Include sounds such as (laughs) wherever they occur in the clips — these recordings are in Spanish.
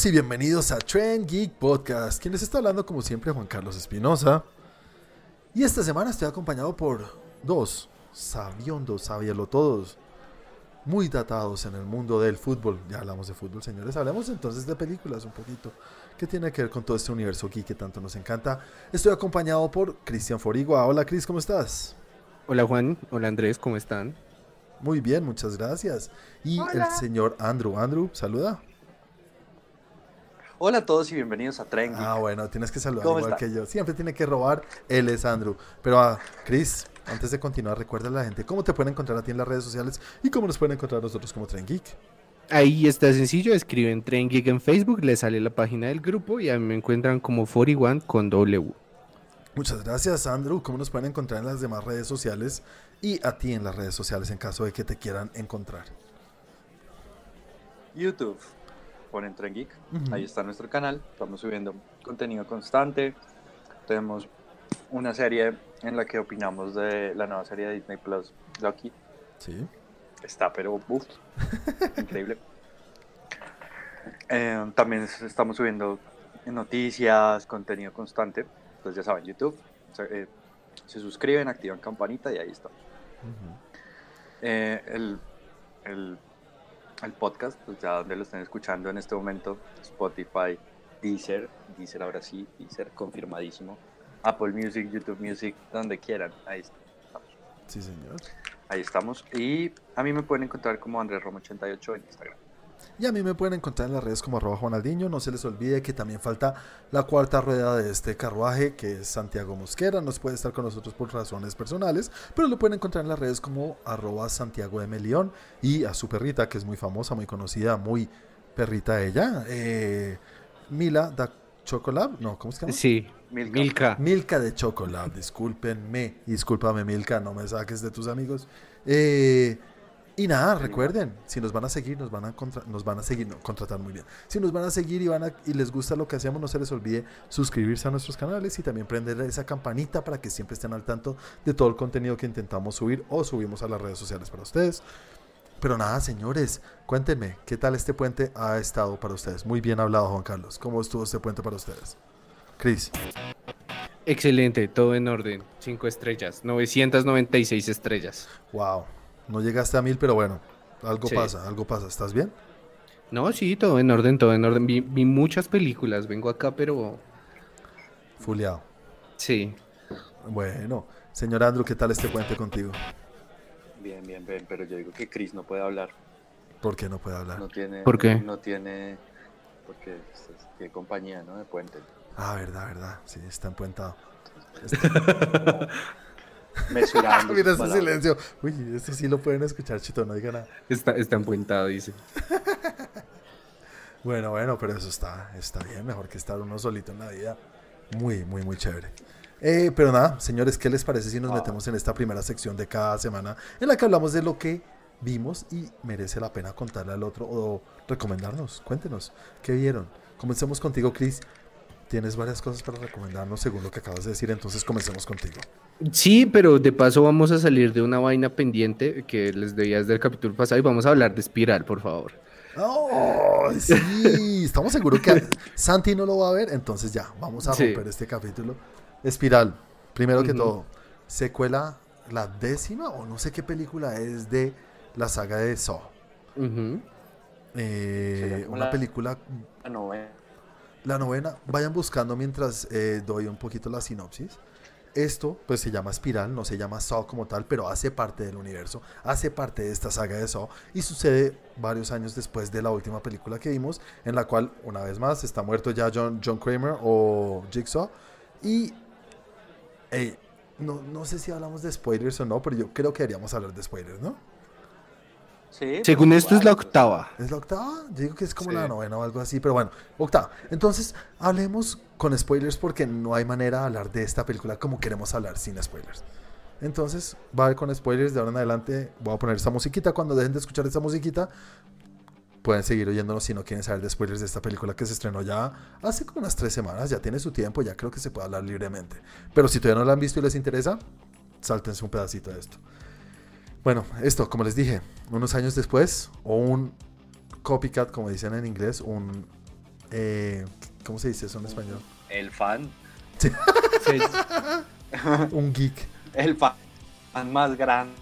Todos y bienvenidos a Trend Geek Podcast. Quien les está hablando, como siempre, Juan Carlos Espinosa. Y esta semana estoy acompañado por dos sabiondos, sabielo todos, muy datados en el mundo del fútbol. Ya hablamos de fútbol, señores. Hablemos entonces de películas un poquito. ¿Qué tiene que ver con todo este universo geek que tanto nos encanta? Estoy acompañado por Cristian Forigua. Hola, Cris, ¿cómo estás? Hola, Juan. Hola, Andrés, ¿cómo están? Muy bien, muchas gracias. Y el señor Andrew. Andrew, saluda. Hola a todos y bienvenidos a Tren. Ah, bueno, tienes que saludar igual que yo. Siempre tiene que robar. Él es Andrew. Pero a ah, Chris, antes de continuar, recuerda a la gente cómo te pueden encontrar a ti en las redes sociales y cómo nos pueden encontrar nosotros como Tren Geek. Ahí está sencillo, escriben Tren Geek en Facebook, les sale la página del grupo y a mí me encuentran como 41 con W. Muchas gracias, Andrew. ¿Cómo nos pueden encontrar en las demás redes sociales y a ti en las redes sociales en caso de que te quieran encontrar? YouTube ponen Tren Geek. Ahí está nuestro canal. Estamos subiendo contenido constante. Tenemos una serie en la que opinamos de la nueva serie de Disney Plus, Lucky. Sí. Está, pero uff, (laughs) increíble. Eh, también estamos subiendo noticias, contenido constante. Entonces ya saben, YouTube. Eh, se suscriben, activan campanita y ahí está. Eh, el, el al podcast, pues ya donde lo estén escuchando en este momento, Spotify, Deezer, Deezer ahora sí, Deezer confirmadísimo, Apple Music, YouTube Music, donde quieran, ahí estamos. Sí, señor. Ahí estamos. Y a mí me pueden encontrar como Andrés Roma 88 en Instagram. Y a mí me pueden encontrar en las redes como arroba Juanaldiño. No se les olvide que también falta la cuarta rueda de este carruaje, que es Santiago Mosquera. No puede estar con nosotros por razones personales, pero lo pueden encontrar en las redes como arroba Santiago M. León. Y a su perrita, que es muy famosa, muy conocida, muy perrita ella, eh, Mila da Chocolab. No, ¿cómo se llama? Sí, Milka. Milka, de Chocolab, discúlpenme. Discúlpame, Milka, no me saques de tus amigos. Eh y nada, recuerden, si nos van a seguir, nos van a, nos van a seguir, no, contratar muy bien. Si nos van a seguir y, van y les gusta lo que hacemos, no se les olvide suscribirse a nuestros canales y también prender esa campanita para que siempre estén al tanto de todo el contenido que intentamos subir o subimos a las redes sociales para ustedes. Pero nada, señores, cuéntenme, ¿qué tal este puente ha estado para ustedes? Muy bien hablado, Juan Carlos. ¿Cómo estuvo este puente para ustedes? Cris. Excelente, todo en orden. Cinco estrellas, 996 estrellas. Wow, no llegaste a mil, pero bueno, algo pasa, algo pasa. ¿Estás bien? No, sí, todo en orden, todo en orden. Vi, muchas películas, vengo acá, pero... Fuleado. Sí. Bueno, señor Andrew, ¿qué tal este puente contigo? Bien, bien, bien, pero yo digo que Chris no puede hablar. ¿Por qué no puede hablar? No tiene, ¿Por qué? No, tiene, porque qué compañía, ¿no? De puente. Ah, verdad, verdad, sí, está empuentado. (laughs) mesurando. (laughs) Mira ese silencio. Uy, este sí lo pueden escuchar, Chito, no diga nada. Está, está empuentado, dice. (laughs) bueno, bueno, pero eso está, está bien, mejor que estar uno solito en la vida. Muy, muy, muy chévere. Eh, pero nada, señores, ¿qué les parece si nos metemos en esta primera sección de cada semana en la que hablamos de lo que vimos y merece la pena contarle al otro o recomendarnos? Cuéntenos, ¿qué vieron? Comencemos contigo, Chris. Tienes varias cosas para recomendarnos según lo que acabas de decir, entonces comencemos contigo. Sí, pero de paso vamos a salir de una vaina pendiente que les debía desde el capítulo pasado y vamos a hablar de Espiral, por favor. Oh, sí, (laughs) estamos seguros que Santi no lo va a ver, entonces ya, vamos a romper este capítulo. Espiral, primero que todo, secuela la décima o no sé qué película es de la saga de Saw. Eh, una película... La novena. La novena, vayan buscando mientras eh, doy un poquito la sinopsis. Esto pues se llama Espiral, no se llama Saw como tal, pero hace parte del universo, hace parte de esta saga de Saw y sucede varios años después de la última película que vimos, en la cual una vez más está muerto ya John, Kramer o Jigsaw y no, no sé si hablamos de spoilers o no, pero yo creo que deberíamos hablar de spoilers, ¿no? Según esto es la octava. ¿Es la octava? Yo digo que es como la novena o algo así, pero bueno, octava. Entonces, hablemos con spoilers porque no hay manera de hablar de esta película como queremos hablar sin spoilers. Entonces, va a ver con spoilers. De ahora en adelante voy a poner esta musiquita. Cuando dejen de escuchar esta musiquita, pueden seguir oyéndonos si no quieren saber de spoilers de esta película que se estrenó ya hace como unas tres semanas. Ya tiene su tiempo, ya creo que se puede hablar libremente. Pero si todavía no la han visto y les interesa, sáltense un pedacito de esto. Bueno, esto, como les dije, unos años después, o un copycat, como dicen en inglés, un eh, ¿cómo se dice eso en español? El fan. Sí. (laughs) Un geek. El fan más grande.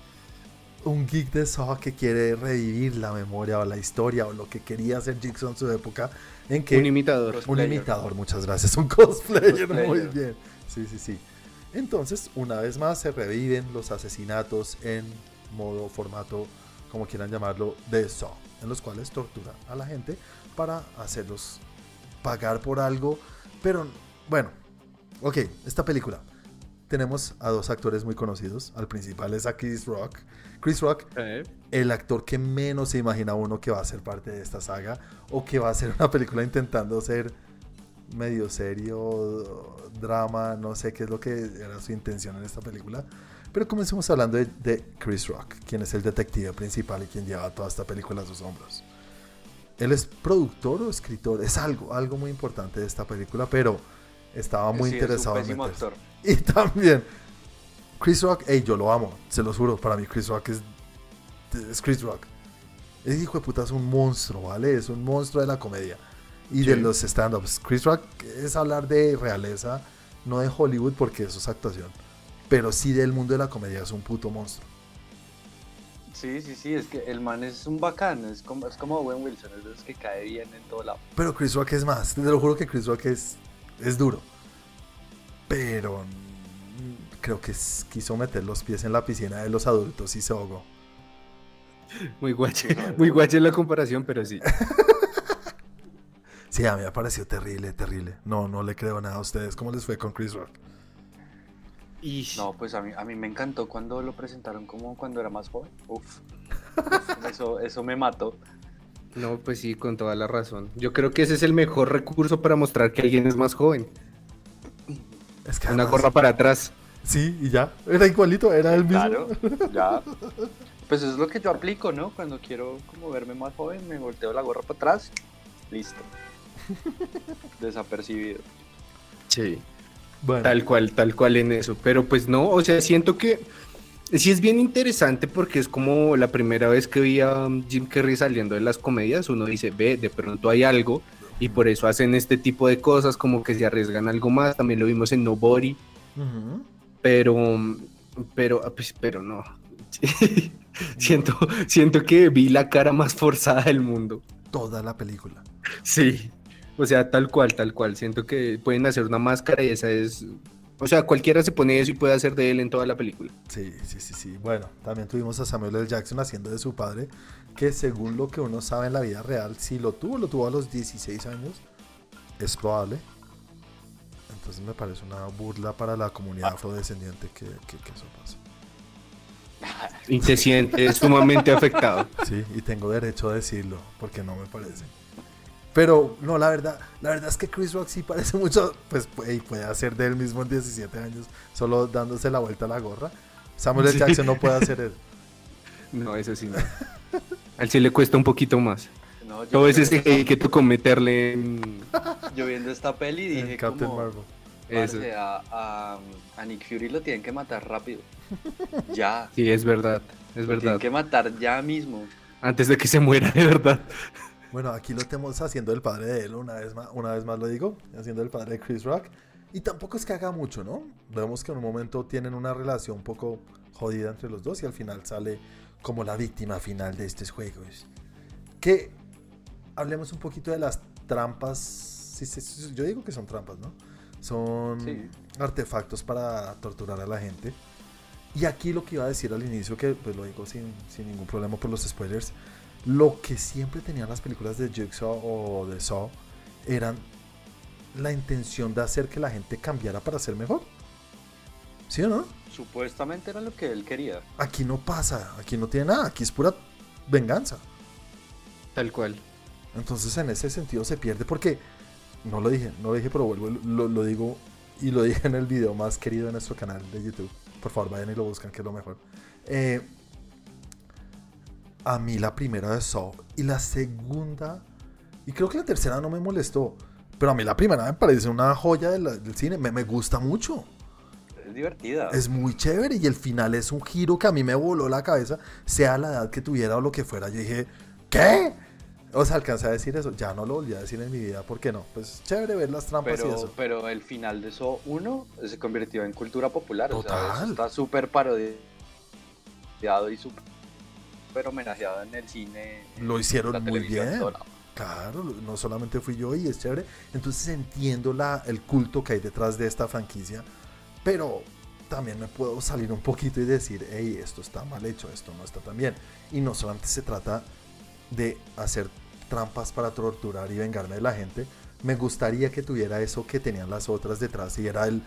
Un geek de Saw que quiere revivir la memoria o la historia o lo que quería hacer Jigsaw en su época. En que Un imitador. Un Cosplayer. imitador, muchas gracias. Un cosplayer, muy Cosplayer. bien. Sí, sí, sí. Entonces, una vez más, se reviven los asesinatos en modo, formato, como quieran llamarlo, de Saw, en los cuales tortura a la gente para hacerlos pagar por algo. Pero, bueno, ok, esta película. Tenemos a dos actores muy conocidos. Al principal es a Chris Rock. Chris Rock Eh, el actor que menos se imagina uno que va a ser parte de esta saga o que va a hacer una película intentando ser medio serio, drama, no sé qué es lo que era su intención en esta película. Pero comencemos hablando de, de Chris Rock, quien es el detective principal y quien lleva toda esta película a sus hombros. Él es productor o escritor, es algo, algo muy importante de esta película, pero estaba muy Sí, es un interesado en actor. (laughs) Y también, Chris Rock, hey, yo lo amo, se los juro, para mí Chris Rock es, es Chris Rock. Ese hijo de puta es un monstruo, ¿vale? Es un monstruo de la comedia y de Sí. los stand-ups. Chris Rock es hablar de realeza, no de Hollywood porque eso es actuación, pero sí del mundo de la comedia, es un puto monstruo. Sí, sí, sí, es que el man es un bacán, es como, es como Owen Wilson, es de los que cae bien en todo lado. Pero Chris Rock es más, te lo juro que Chris Rock es, es duro. Pero creo que es- quiso meter los pies en la piscina de los adultos y se ahogó. Muy guache, muy guache la comparación, pero sí. (laughs) Sí, a mí me pareció terrible, terrible. No, no le creo nada a ustedes. ¿Cómo les fue con Chris Rock? No, pues a mí, a mí me encantó cuando lo presentaron como cuando era más joven. Uf, Uf, (laughs) eso, eso me mató. no, pues sí, con toda la razón. Yo creo que ese es el mejor recurso para mostrar que alguien es más joven. Es que Una además- gorra para atrás. Sí, y ya. Era igualito, era el mismo. Claro, ya. (laughs) Pues eso es lo que yo aplico, ¿no? Cuando quiero como verme más joven, me volteo la gorra para atrás, listo. (laughs) Desapercibido. Sí. Bueno, Tal cual, tal cual en eso. Pero pues no, o sea, siento que sí es bien interesante porque es como la primera vez que vi a um, Jim Carrey saliendo de las comedias. Uno dice, ve, de pronto hay algo y por eso hacen este tipo de cosas, como que se arriesgan algo más. También lo vimos en Nobody, ujú. pero, pero, ah, pues, pero no. (laughs) siento, siento que vi la cara más forzada del mundo. toda la película. Sí, o sea, tal cual, tal cual. Siento que pueden hacer una máscara y esa es... O sea, cualquiera se pone eso y puede hacer de él en toda la película. Sí, sí, sí, sí. Bueno, también tuvimos a Samuel L. Jackson haciendo de su padre, que según lo que uno sabe en la vida real, si lo tuvo, lo tuvo a los 16 años, es probable. Entonces me parece una burla para la comunidad afrodescendiente que, que, que eso pase. Y se siente sumamente afectado. Sí, y tengo derecho a decirlo, porque no me parece. Pero no, la verdad, la verdad es que Chris Rock sí parece (laughs) mucho, pues puede, puede hacer de él mismo en 17 años, solo dándose la vuelta a la gorra. Samuel L. Sí. Jackson no puede hacer eso. (laughs) No, eso sí no. A él sí le cuesta un poquito más. No, yo, Todo ese esta- que tú meterle en... (laughs) yo viendo esta peli en dije Captain como, Marvel. Eso. parce, a, a, a Nick Fury lo tienen que matar rápido. Ya. Sí, es verdad, es Lo verdad. tienen que matar ya mismo. Antes de que se muera, de verdad. Bueno, aquí lo tenemos haciendo el padre de él, una vez más, una vez más lo digo, haciendo el padre de Chris Rock. Y tampoco es que haga mucho, ¿no? Vemos que en un momento tienen una relación un poco jodida entre los dos y al final sale como la víctima final de estos juegos. Que hablemos un poquito de las trampas. sí, sí, yo digo que son trampas, ¿no? Son Sí. artefactos para torturar a la gente. Y aquí lo que iba a decir al inicio, que pues lo digo sin, sin ningún problema por los spoilers, lo que siempre tenían las películas de Jigsaw o de Saw eran la intención de hacer que la gente cambiara para ser mejor. ¿Sí o no? Supuestamente era lo que él quería. Aquí no pasa, aquí no tiene nada, aquí es pura venganza. Tal cual. Entonces en ese sentido se pierde porque, no lo dije, no lo dije, pero vuelvo, lo, lo digo y lo dije en el video más querido de nuestro canal de YouTube. Por favor, vayan y lo buscan, que es lo mejor. Eh, a mí la primera de Saw y la segunda, y creo que la tercera no me molestó, pero a mí la primera me parece una joya de la- del cine, me, me gusta mucho. Es divertida. Es muy chévere y el final es un giro que a mí me voló la cabeza, sea la edad que tuviera o lo que fuera. Yo dije, ¿qué? O sea, alcancé a decir eso. Ya no lo volví a decir en mi vida. ¿Por qué no? Pues chévere ver las trampas y Pero, eso. pero el final de eso 1 se convirtió en cultura popular. O sea, está súper parodiado y súper homenajeado en el cine. Lo hicieron la muy bien. Claro, no solamente fui yo y es chévere. Entonces entiendo la, el culto que hay detrás de esta franquicia, pero también me puedo salir un poquito y decir, hey, esto está mal hecho, esto no está tan bien. Y no solamente se trata de hacer trampas para torturar y vengarme de la gente, me gustaría que tuviera eso que tenían las otras detrás y era el,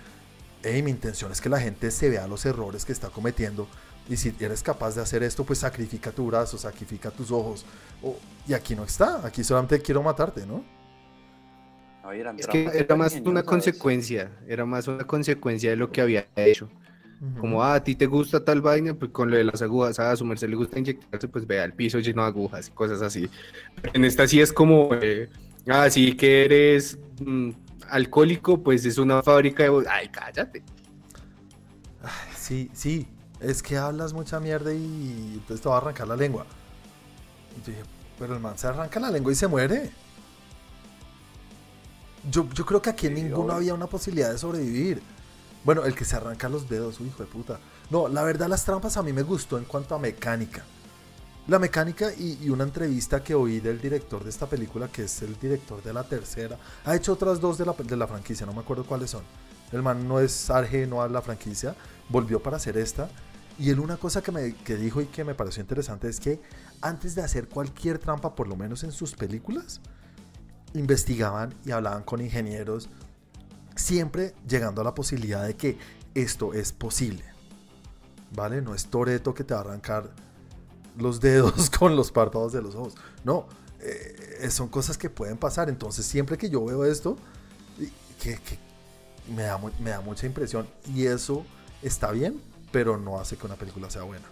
hey, mi intención es que la gente se vea los errores que está cometiendo y si eres capaz de hacer esto, pues sacrifica tu brazo, sacrifica tus ojos. O- y aquí no está, aquí solamente quiero matarte, ¿no? No, y eran Es que era más una consecuencia, era más una consecuencia de lo que había hecho. Como, ah, a ti te gusta tal vaina, pues con lo de las agujas, ah, a su merced le gusta inyectarse, pues vea el piso lleno de agujas y cosas así. Pero en esta sí es como, eh, ah, sí que eres mm, alcohólico, pues es una fábrica de... Ay, cállate. Sí, sí, es que hablas mucha mierda y entonces te va a arrancar la lengua. Y yo dije, pero el man se arranca la lengua y se muere. Yo, yo creo que aquí en Sí, ninguno había una posibilidad de sobrevivir. Bueno, el que se arranca los dedos, uy, hijo de puta. No, la verdad las trampas a mí me gustó en cuanto a mecánica. La mecánica y, una entrevista que oí del director de esta película, que es el director de la tercera. Ha hecho otras dos de la, de la franquicia, no me acuerdo cuáles son. El man no es ajeno a la franquicia, volvió para hacer esta. Y él una cosa que, me, que dijo y que me pareció interesante es que antes de hacer cualquier trampa, por lo menos en sus películas, investigaban y hablaban con ingenieros, siempre llegando a la posibilidad de que esto es posible. ¿Vale? No es Toreto que te va a arrancar los dedos (laughs) con los párpados de los ojos. No, eh, son cosas que pueden pasar. Entonces, siempre que yo veo esto, y- que, que me, da, me da mucha impresión. Y eso está bien, pero no hace que una película sea buena.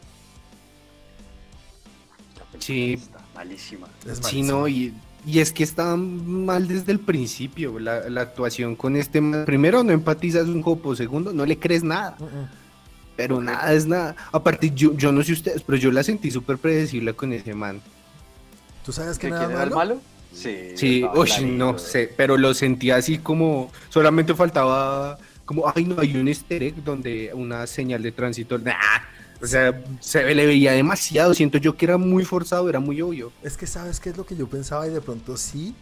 Sí. Está malísima. Es Sí, malísimo. no, y, y es que está mal desde el principio. La, la actuación con este. Primero, no empatizas un copo. Segundo, no le crees nada. Mm. Pero nada es nada. Aparte, yo, yo no sé ustedes, pero yo la sentí súper predecible con ese man. ¿Tú sabes ¿Que nada era el malo? malo? Sí. Sí, uy, clarito. no sé, pero lo sentí así como. Solamente faltaba. Como, ay, no, hay un easter egg donde una señal de tránsito. Nah, o sea, se le veía demasiado. Siento yo que era muy forzado, era muy obvio. Es que sabes qué es lo que yo pensaba y de pronto sí.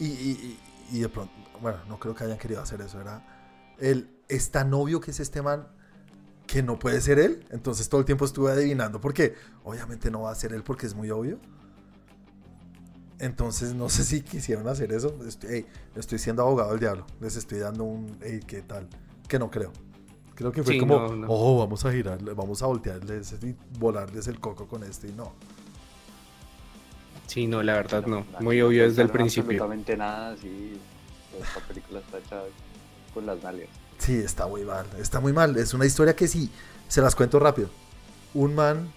Y, y- y- y de pronto, bueno, no creo que hayan querido hacer eso. Era el, es tan obvio que es este man que no puede ser él. Entonces todo el tiempo estuve adivinando porque obviamente no va a ser él porque es muy obvio. Entonces no sé si quisieron hacer eso. Estoy, ey, estoy siendo abogado del diablo. Les estoy dando un, hey, ¿qué tal? Que no creo. Creo que fue Sí, como, no, no. oh, vamos a girarle, vamos a voltearles y volarles el coco con este y no. Sí, no, la verdad no. No, Muy obvio desde el principio. Absolutamente nada, así. Esta película está hecha con las nalgas. Sí, está muy mal, está muy mal. Es una historia que sí, se las cuento rápido. Un man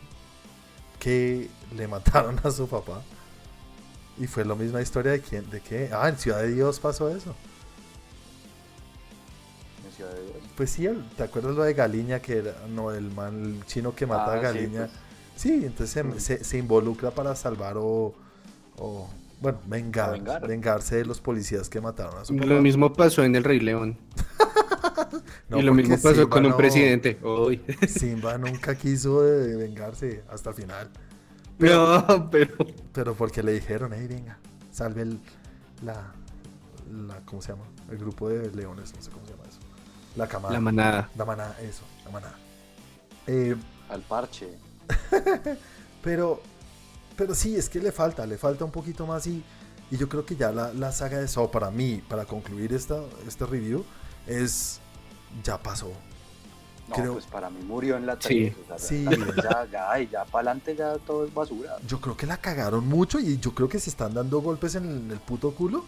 que le mataron a su papá. Y fue la misma historia de quién, de qué. Ah, en Ciudad de Dios pasó eso. En Ciudad de Dios. Pues sí, ¿te acuerdas lo de Galiña? Que era, no, el man el chino que mata a Ah, sí, Galiña. pues. Sí, entonces se, Mm. se- se involucra para salvar o, o, bueno, vengar, vengar. vengarse de los policías que mataron a su papá. Lo mismo pasó en El Rey León. (laughs) No, y lo mismo pasó Simba con un no- presidente. Uy. (laughs) Simba nunca quiso de- vengarse hasta el final. No, pero. Pero porque le dijeron, hey, venga, salve el, la, la, ¿cómo se llama? El grupo de leones, no sé cómo se llama eso. La camada. La manada. La manada, eso, la manada. Eh, Al parche. (laughs) pero, pero sí, es que le falta, le falta un poquito más y, y yo creo que ya la, la saga de Saw para mí, para concluir esta, este review, es, ya pasó. No, Creo- pues para mí murió en la Sí. 3. O sea, Sí. la tres ya, ya, y ya para adelante ya todo es basura. Yo creo que la cagaron mucho y yo creo que se están dando golpes en el, en el puto culo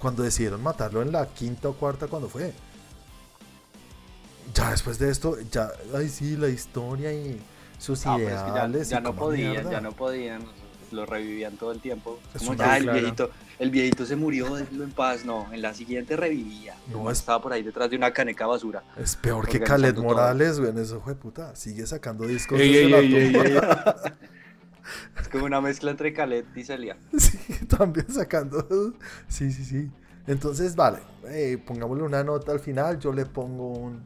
cuando decidieron matarlo en la quinta o cuarta cuando fue. Ya después de esto, ya, ay sí, la historia y sus Ah, pero es que ya, ideales. ya y no podían, mierda. ya no podían. Lo revivían todo el tiempo. Es Como ya el claro. viejito, el viejito se murió, déjelo en paz. No, en la siguiente revivía. No, No, es- estaba por ahí detrás de una caneca basura. Es peor que Khaled. Morales, güey, en eso fue puta. Sigue sacando discos Ey, desde ey, la ey. (laughs) Es como una mezcla entre Khaled y Celia. Sí, también sacando. Sí, sí, sí. Entonces, vale, eh, pongámosle una nota al final. Yo le pongo un.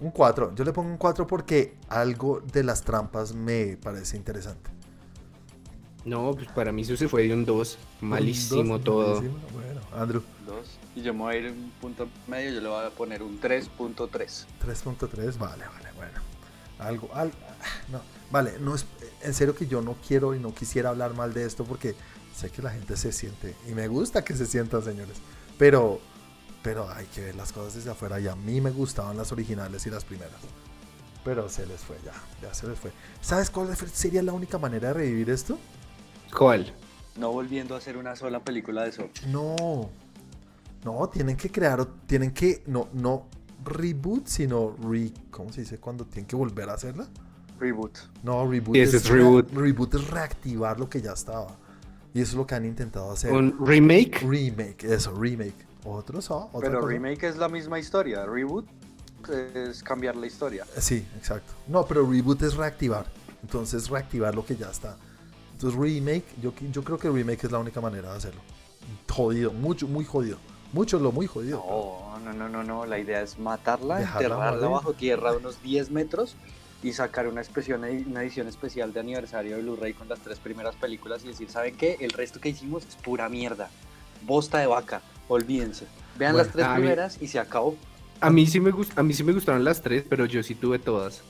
Un 4. Yo le pongo un 4 porque algo de las trampas me parece interesante. No, pues para mí eso se fue de un 2. Un Malísimo dos, todo. malísimo. Bueno, Andrew, Dos. Y yo me voy a ir un punto medio, yo le voy a poner un 3.3. 3.3. Vale, vale, bueno. Algo, algo. No, vale, no es. En serio que yo no quiero y no quisiera hablar mal de esto porque sé que la gente se siente. Y me gusta que se sientan, señores. Pero. Pero hay que ver las cosas desde afuera. Y a mí me gustaban las originales y las primeras. Pero se les fue, ya. Ya se les fue. ¿Sabes cuál sería la única manera de revivir esto? ¿Cuál? No volviendo a hacer una sola película de eso. No. No, tienen que crear. Tienen que. No, no reboot, sino re. ¿Cómo se dice? Cuando tienen que volver a hacerla. Reboot. No, reboot, ese es reboot. reboot es reactivar lo que ya estaba. Y eso es lo que han intentado hacer. ¿Un remake? remake, eso, remake. Otros, otra Pero cosa. remake es la misma historia. Reboot es cambiar la historia. Sí, exacto. No, pero reboot es reactivar. Entonces, reactivar lo que ya está. Entonces, remake, yo, yo creo que remake es la única manera de hacerlo. Jodido, mucho, muy jodido. Mucho lo muy jodido. No, no, no, no, no. La idea es matarla, Dejarla enterrarla bajo tierra a unos 10 metros y sacar una, expresión, una edición especial de aniversario de Blu-ray con las tres primeras películas y decir, ¿saben qué? El resto que hicimos es pura mierda. Bosta de vaca. Olvídense. Vean Bueno, las tres mí- primeras y se acabó. A mí sí me gust- a mí sí me gustaron las tres, pero yo sí tuve todas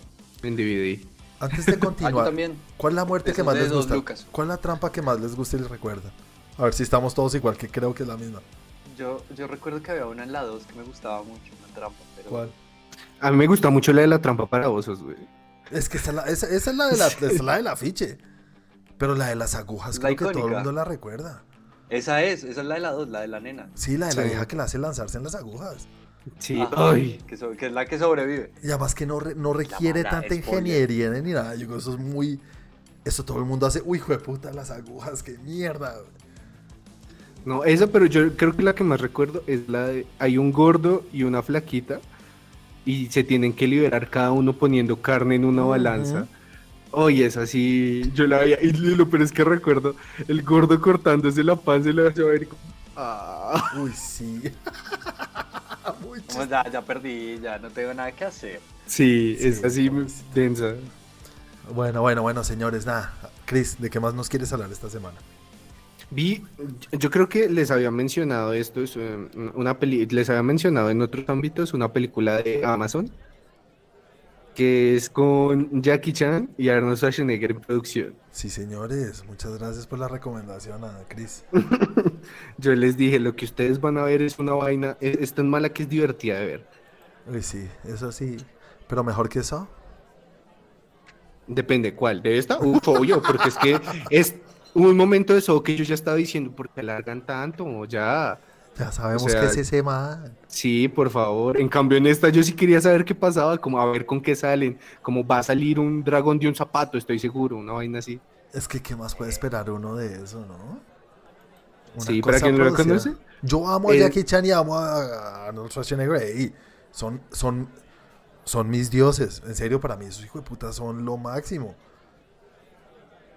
en DVD. Antes de (laughs) continuar, también. ¿cuál es la muerte que más les gusta? lucas. ¿Cuál es la trampa que más les gusta y les recuerda? A ver si estamos todos igual, que creo que es la misma. Yo, yo recuerdo que había una en la 2 que me gustaba mucho, una trampa. Pero ¿Cuál? A mí me gusta mucho la de la trampa para osos, güey. Es que esa es la, esa, esa es la de la, (laughs) esa es la del afiche. Pero la de las agujas, La creo que todo el mundo la recuerda. Esa es, esa es la de la 2, la de la nena. Sí, la de la vieja que la hace lanzarse en las agujas. Sí, Ajá, ay. Que, so- que es la que sobrevive. Y además que no, re- no requiere tanta spoiler. ingeniería ni nada. Yo creo eso es muy. Eso todo el mundo hace. Uy, hijo de puta, las agujas, qué mierda. No, esa, pero yo creo que la que más recuerdo es la de hay un gordo y una flaquita y se tienen que liberar cada uno poniendo carne en una balanza. Oye, es así, yo la veía y lo peor es que recuerdo el gordo cortándose la panza y la yo a ver como, ah. Uy, sí. (laughs) Como ya, ya perdí, ya no tengo nada que hacer. Sí, Sí, es así pobrecito. densa. Bueno, bueno, bueno, señores, nada. Chris, ¿de qué más nos quieres hablar esta semana? Vi, yo creo que les había mencionado esto, es eh, una peli, les había mencionado en otros ámbitos una película de Amazon que es con Jackie Chan y Arnold Schwarzenegger en producción. Sí, señores, muchas gracias por la recomendación, a Chris. (laughs) Yo les dije, lo que ustedes van a ver es una vaina, es, es tan mala que es divertida de ver. Uy, sí, eso sí. Pero mejor que eso. Depende cuál, de esta, uf, obvio, porque es que es un momento de eso que yo ya estaba diciendo, ¿por qué alargan tanto? O ya, Ya sabemos O sea, que es ese man. sí, por favor. En cambio, en esta yo sí quería saber qué pasaba, como a ver con qué salen, como va a salir un dragón de un zapato, estoy seguro, una vaina así. Es que, ¿qué más puede esperar uno de eso, no? Una Sí, para quien no lo conoce. Yo amo a Eh, Jackie Chan y amo a Arnold Schwarzenegger. y son, son, son mis dioses. En serio, para mí esos hijos de puta son lo máximo.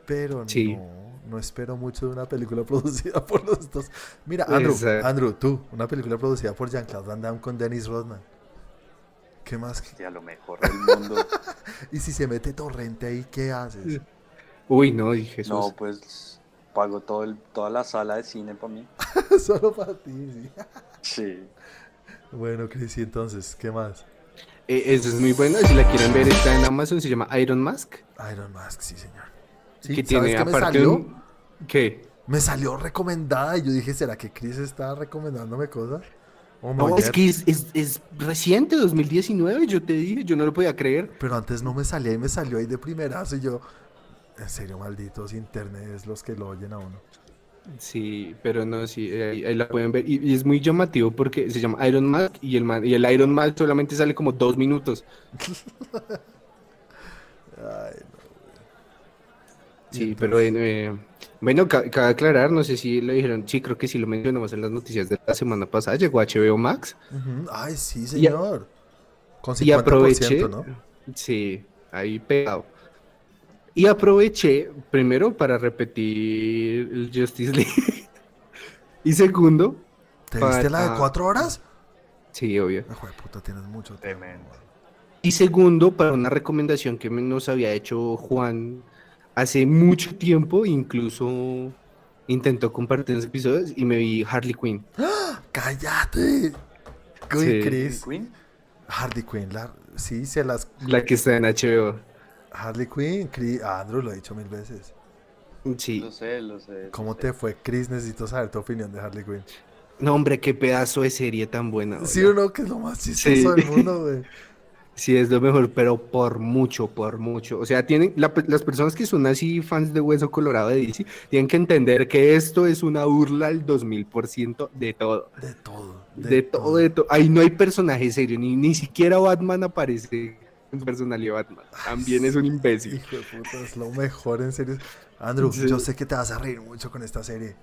Pero Sí. no, no espero mucho de una película (laughs) producida por los dos. Mira, Andrew, Exacto. Andrew, tú, una película producida por Jean-Claude Van Damme con Dennis Rodman. ¿Qué más? Hostia, lo mejor del mundo. (laughs) Y si se mete torrente ahí, ¿qué haces? Uy, no, dije Jesús. no, pues pago todo el, toda la sala de cine para mí. (laughs) Solo para ti, sí. Sí. Bueno, Chris, y entonces, ¿qué más? Eh, esa es muy buena, si la quieren ver está en Amazon, se llama Iron Mask, Iron Mask, sí, señor. Sí, que ¿sabes tiene qué me aparte salió? un... ¿Qué? Me salió recomendada y yo dije, ¿será que Chris está recomendándome cosas? Oh, No, es que es, es- es reciente, 2019, yo te dije, yo no lo podía creer. Pero antes no me salía y me salió ahí de primerazo y yo... En serio, malditos internet los que lo oyen a uno. Sí, pero no, sí, eh, ahí, ahí la pueden ver. Y, y es muy llamativo porque se llama Iron Mask y el, man- y el Iron Mask solamente sale como dos minutos. (laughs) Ay, no. Sí, entonces- pero eh, bueno, ca- cabe aclarar, no sé si lo dijeron, sí, creo que sí lo mencionamos en las noticias de la semana pasada, llegó HBO Max Ay, sí, Y señor. Con 50%, y aproveché, ¿no? sí, ahí pegado. Y aproveché, primero, para repetir el Justice League. (laughs) y segundo, ¿Te viste la de para- cuatro horas? sí, obvio. Hijo de puta, tienes mucho tiempo. Tremendo. Y segundo, para una recomendación que nos había hecho Juan hace mucho tiempo, incluso intentó compartir los episodios y me vi Harley Quinn. (gasps) ¡Cállate! Uy, Sí. Chris. Queen? Harley Quinn, la- sí, se las... La que está en HBO. Harley Quinn, Chris... ah, Andrew lo he dicho mil veces. Sí. Lo sé, lo sé. ¿Cómo lo sé. te fue, Chris? Necesito saber tu opinión de Harley Quinn. No, hombre, qué pedazo de serie tan buena. Sí o no, que es lo más chistoso Sí. del mundo, (laughs) güey. Sí, es lo mejor, pero por mucho, por mucho. O sea, tienen la- las personas que son así fans de Hueso Colorado de DC, tienen que entender que esto es una burla al 2000% de todo. De todo. De, todo, de todo. Ahí no hay personaje serio, ni, ni siquiera Batman aparece en personalidad de Batman. También es un imbécil. Hijo de puta, es lo mejor, en serio. Andrew, Sí. yo sé que te vas a reír mucho con esta serie.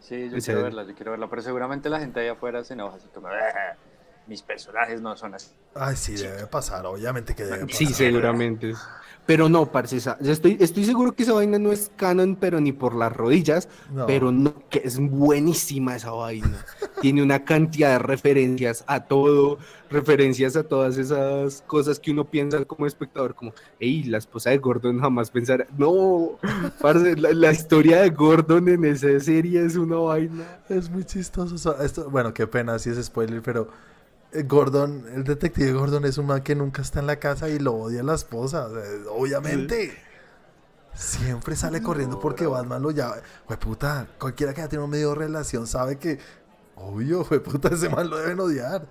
Sí, yo O sea, quiero verla, yo quiero verla, pero seguramente la gente allá afuera se enoja así como, "Ah, mis personajes no son así. Ay, sí, debe pasar, obviamente que debe pasar. Sí, seguramente. Pero no, parce, esa- yo estoy, estoy seguro que esa vaina no es canon, pero ni por las rodillas. No. Pero no, que es buenísima esa vaina. (laughs) Tiene una cantidad de referencias a todo, referencias a todas esas cosas que uno piensa como espectador, como, hey, la esposa de Gordon jamás pensará. No, parce, la, la historia de Gordon en esa serie es una vaina. Es muy chistoso. esto, bueno, qué pena si es spoiler, pero Gordon, el detective Gordon es un man que nunca está en la casa y lo odia a la esposa. o sea, obviamente. Siempre sale corriendo porque Batman lo llama. Jue puta, cualquiera que haya tenido medio relación sabe que, obvio, jue puta, ese man lo deben odiar.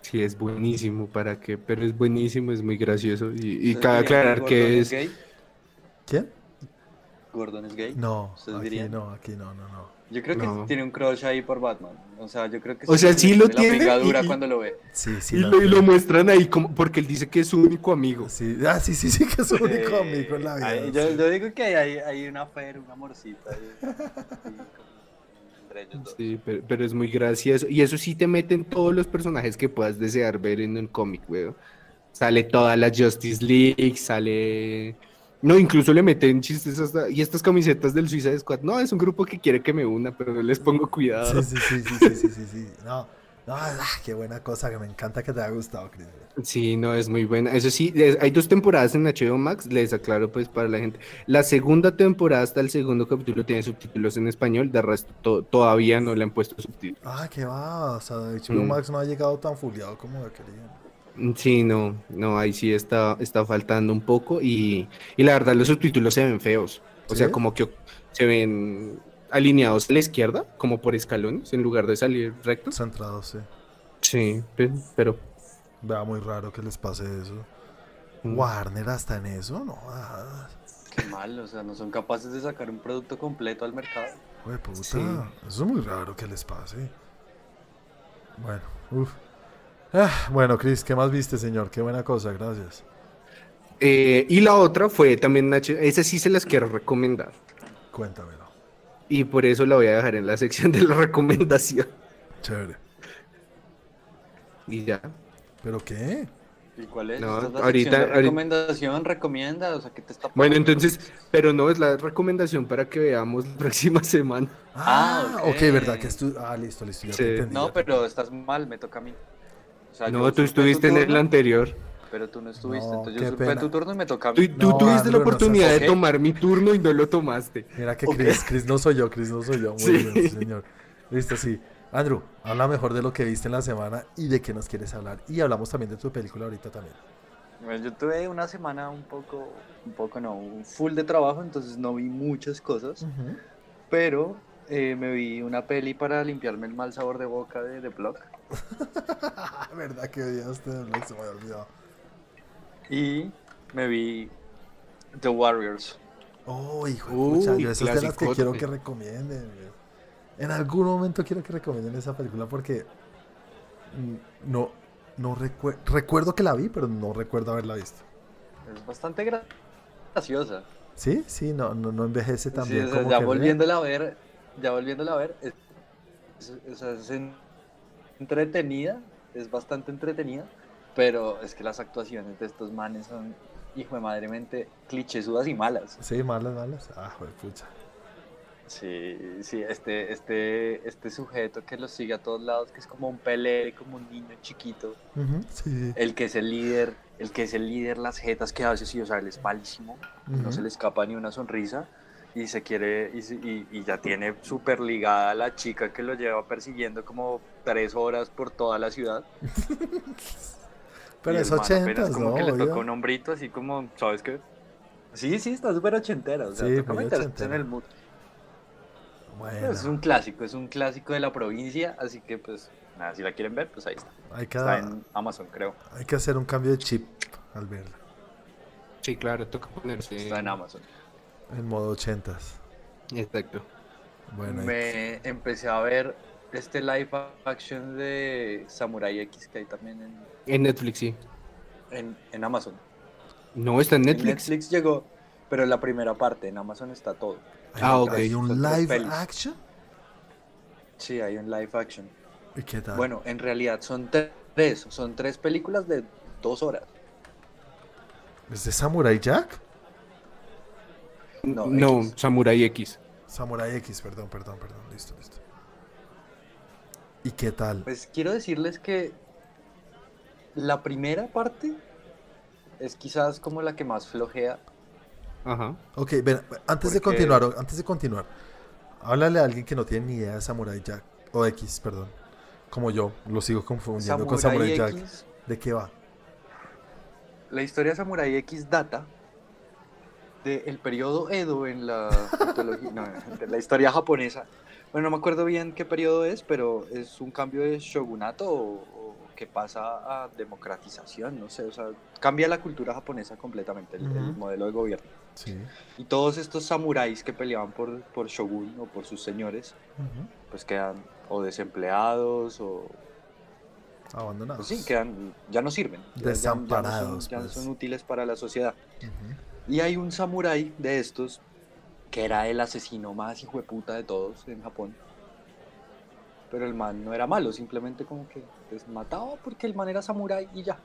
Sí, es buenísimo, ¿para qué? Pero es buenísimo, es muy gracioso. Y, y ¿Ustedes cabe aclarar que Gordon es... gay? ¿Quién? ¿Gordon es gay? No, ¿Ustedes aquí dirían? no, aquí no, no, no. Yo creo que No. tiene un crush ahí por Batman. O sea, yo creo que O sea, se sí lo tiene La pingadura y- cuando lo ve. Sí, sí. Y lo, y lo tiene. muestran ahí como porque él dice que es su único amigo. Sí, ah, sí, sí, sí, que es su único amigo en la vida. ahí- sí. yo, yo digo que hay, hay una fer, un amorcito ahí, sí, como entre ellos dos. Sí, pero, pero es muy gracioso. Y eso sí te mete en todos los personajes que puedas desear ver en un cómic, weón. Sale toda la Justice League, sale... No, incluso le meten chistes hasta... Y estas camisetas del Suicide Squad. No, es un grupo que quiere que me una, pero no les pongo cuidado. Sí, sí, sí, sí, sí, sí. No, no, ah, qué buena cosa, que me encanta que te haya gustado, Chris. Sí, no, es muy buena. Eso sí, hay dos temporadas en HBO Max, les aclaro pues para la gente. La segunda temporada hasta el segundo capítulo tiene subtítulos en español, de resto to- todavía no le han puesto subtítulos. Ah, qué va, o sea, HBO Mm. Max no ha llegado tan fuleado como yo quería. Sí, no, no, ahí sí está, está faltando un poco y, y la verdad los subtítulos se ven feos. O sea, como que se ven alineados a la izquierda, como por escalones, en lugar de salir rectos. Centrados, sí. Sí, pe- pero... Vea, muy raro que les pase eso. mm, Warner hasta en eso, no. Ah, Qué mal, o sea, no son capaces de sacar un producto completo al mercado. güey, puta. Sí. Eso es muy raro que les pase. Bueno, uff. Ah, bueno, Chris, ¿qué más viste, señor? Qué buena cosa, gracias. eh, y la otra fue también, Nacho, esa sí se las quiero recomendar. Cuéntamelo. Y por eso la voy a dejar en la sección de la recomendación. Chévere. Y ya. ¿Pero qué? ¿Y cuál es? No, Esta es la ahorita- de ahorita- recomendación, recomienda, o sea, ¿qué te está Bueno, entonces, pero no es la recomendación para que veamos la próxima (laughs) semana. Ah, Ah, ok, ok. ¿verdad? Que estu ah, listo, listo. Ya Sí. te entendí, No, ya pero estás mal, me toca a mí. Sea, No, yo tú estuviste tu en el anterior. Pero tú no estuviste, No, entonces yo usurpé pena. tu turno y me toca a Tú, mí. tú No, tuviste Andrew, la no oportunidad de tomar mi turno y no lo tomaste. Mira que. Chris, Chris no soy yo, Chris no soy yo. Muy Sí. bien, señor. Listo, sí. Andrew, habla mejor de lo que viste en la semana y de qué nos quieres hablar. Y hablamos también de tu película ahorita también. Bueno, yo tuve una semana un poco, un poco no, un full de trabajo, entonces no vi muchas cosas, pero eh, me vi una peli para limpiarme el mal sabor de boca de The Block (laughs) ¿Verdad que odiaste blog? Se me había olvidado. y me vi The Warriors. Oh, hijo de Uy, pucha, yo esas de las que quiero que recomienden. En algún momento quiero que recomienden esa película porque no, no recue- recuerdo que la vi, pero no recuerdo haberla visto. Es bastante gra- graciosa. ¿Sí? Sí, no, no, no envejece tan Sí, bien o sea, como ya que- volviéndola a ver, ya volviéndola a ver, es, es- o sea, es en- entretenida, es bastante entretenida, pero es que las actuaciones de estos manes son hijo de madremente clichésudas y malas. Sí, malas, malas. Ah, joder, pucha. Sí, sí, este, este, este sujeto que lo sigue a todos lados, que es como un pelé, como un niño chiquito, sí. el que es el líder, el que es el líder, las jetas que hace, sí, o sea, él es malísimo, no se le escapa ni una sonrisa y se quiere, y, se- y- y ya tiene súper ligada a la chica que lo lleva persiguiendo como tres horas por toda la ciudad. Pero Y es ochentas, como ¿no? que le toca un hombrito así como, ¿sabes qué? Sí, sí, está súper ochentera, o sea, Sí, toca meterse en el mood. Bueno, Es un clásico, es un clásico de la provincia, así que pues nada, si la quieren ver, pues ahí está. hay, que, Está en Amazon, creo. hay que hacer un cambio de chip al verla. Sí, claro, toca ponerse. Está en Amazon. En modo ochentas. Exacto. Bueno, Me empecé a ver este live action de Samurai X que hay también en, En Netflix, sí. en, en Amazon. No, está en En Netflix. Netflix llegó, pero la primera parte, en Amazon está todo. Ah, ok. ¿Hay un Son live action? Sí, hay un live action. ¿Y qué tal? Bueno, en realidad son tre- tres, son tres películas de dos horas. ¿Es de Samurai Jack? No, No, X. Samurai X. Samurai X, perdón, perdón, perdón. Listo, listo. ¿Y qué tal? Pues quiero decirles que la primera parte es quizás como la que más flojea. Ajá. Ok, ven, antes de continuar, antes de continuar, háblale a alguien que no tiene ni idea de Samurai Jack, o X, perdón. Como yo, lo sigo confundiendo con Samurai Jack. X, ¿De qué va? la historia de Samurai X data del periodo Edo en la no, de la historia japonesa. Bueno, no me acuerdo bien qué periodo es, pero es un cambio de shogunato o, o que pasa a democratización, no sé, o sea, cambia la cultura japonesa completamente, el, el Ujú. modelo de gobierno. Sí. Y todos estos samuráis que peleaban por, por shogun o por sus señores, Ujú. pues quedan o desempleados o Abandonados. pues sí, quedan, ya no sirven. ya- ya- no son- Desamparados, Ya no pues. son útiles para la sociedad. Ujú. Y hay un samurái de estos que era el asesino más hijo de puta de todos en Japón. Pero el man no era malo, simplemente como que pues, mataba porque el man era samurái y ya.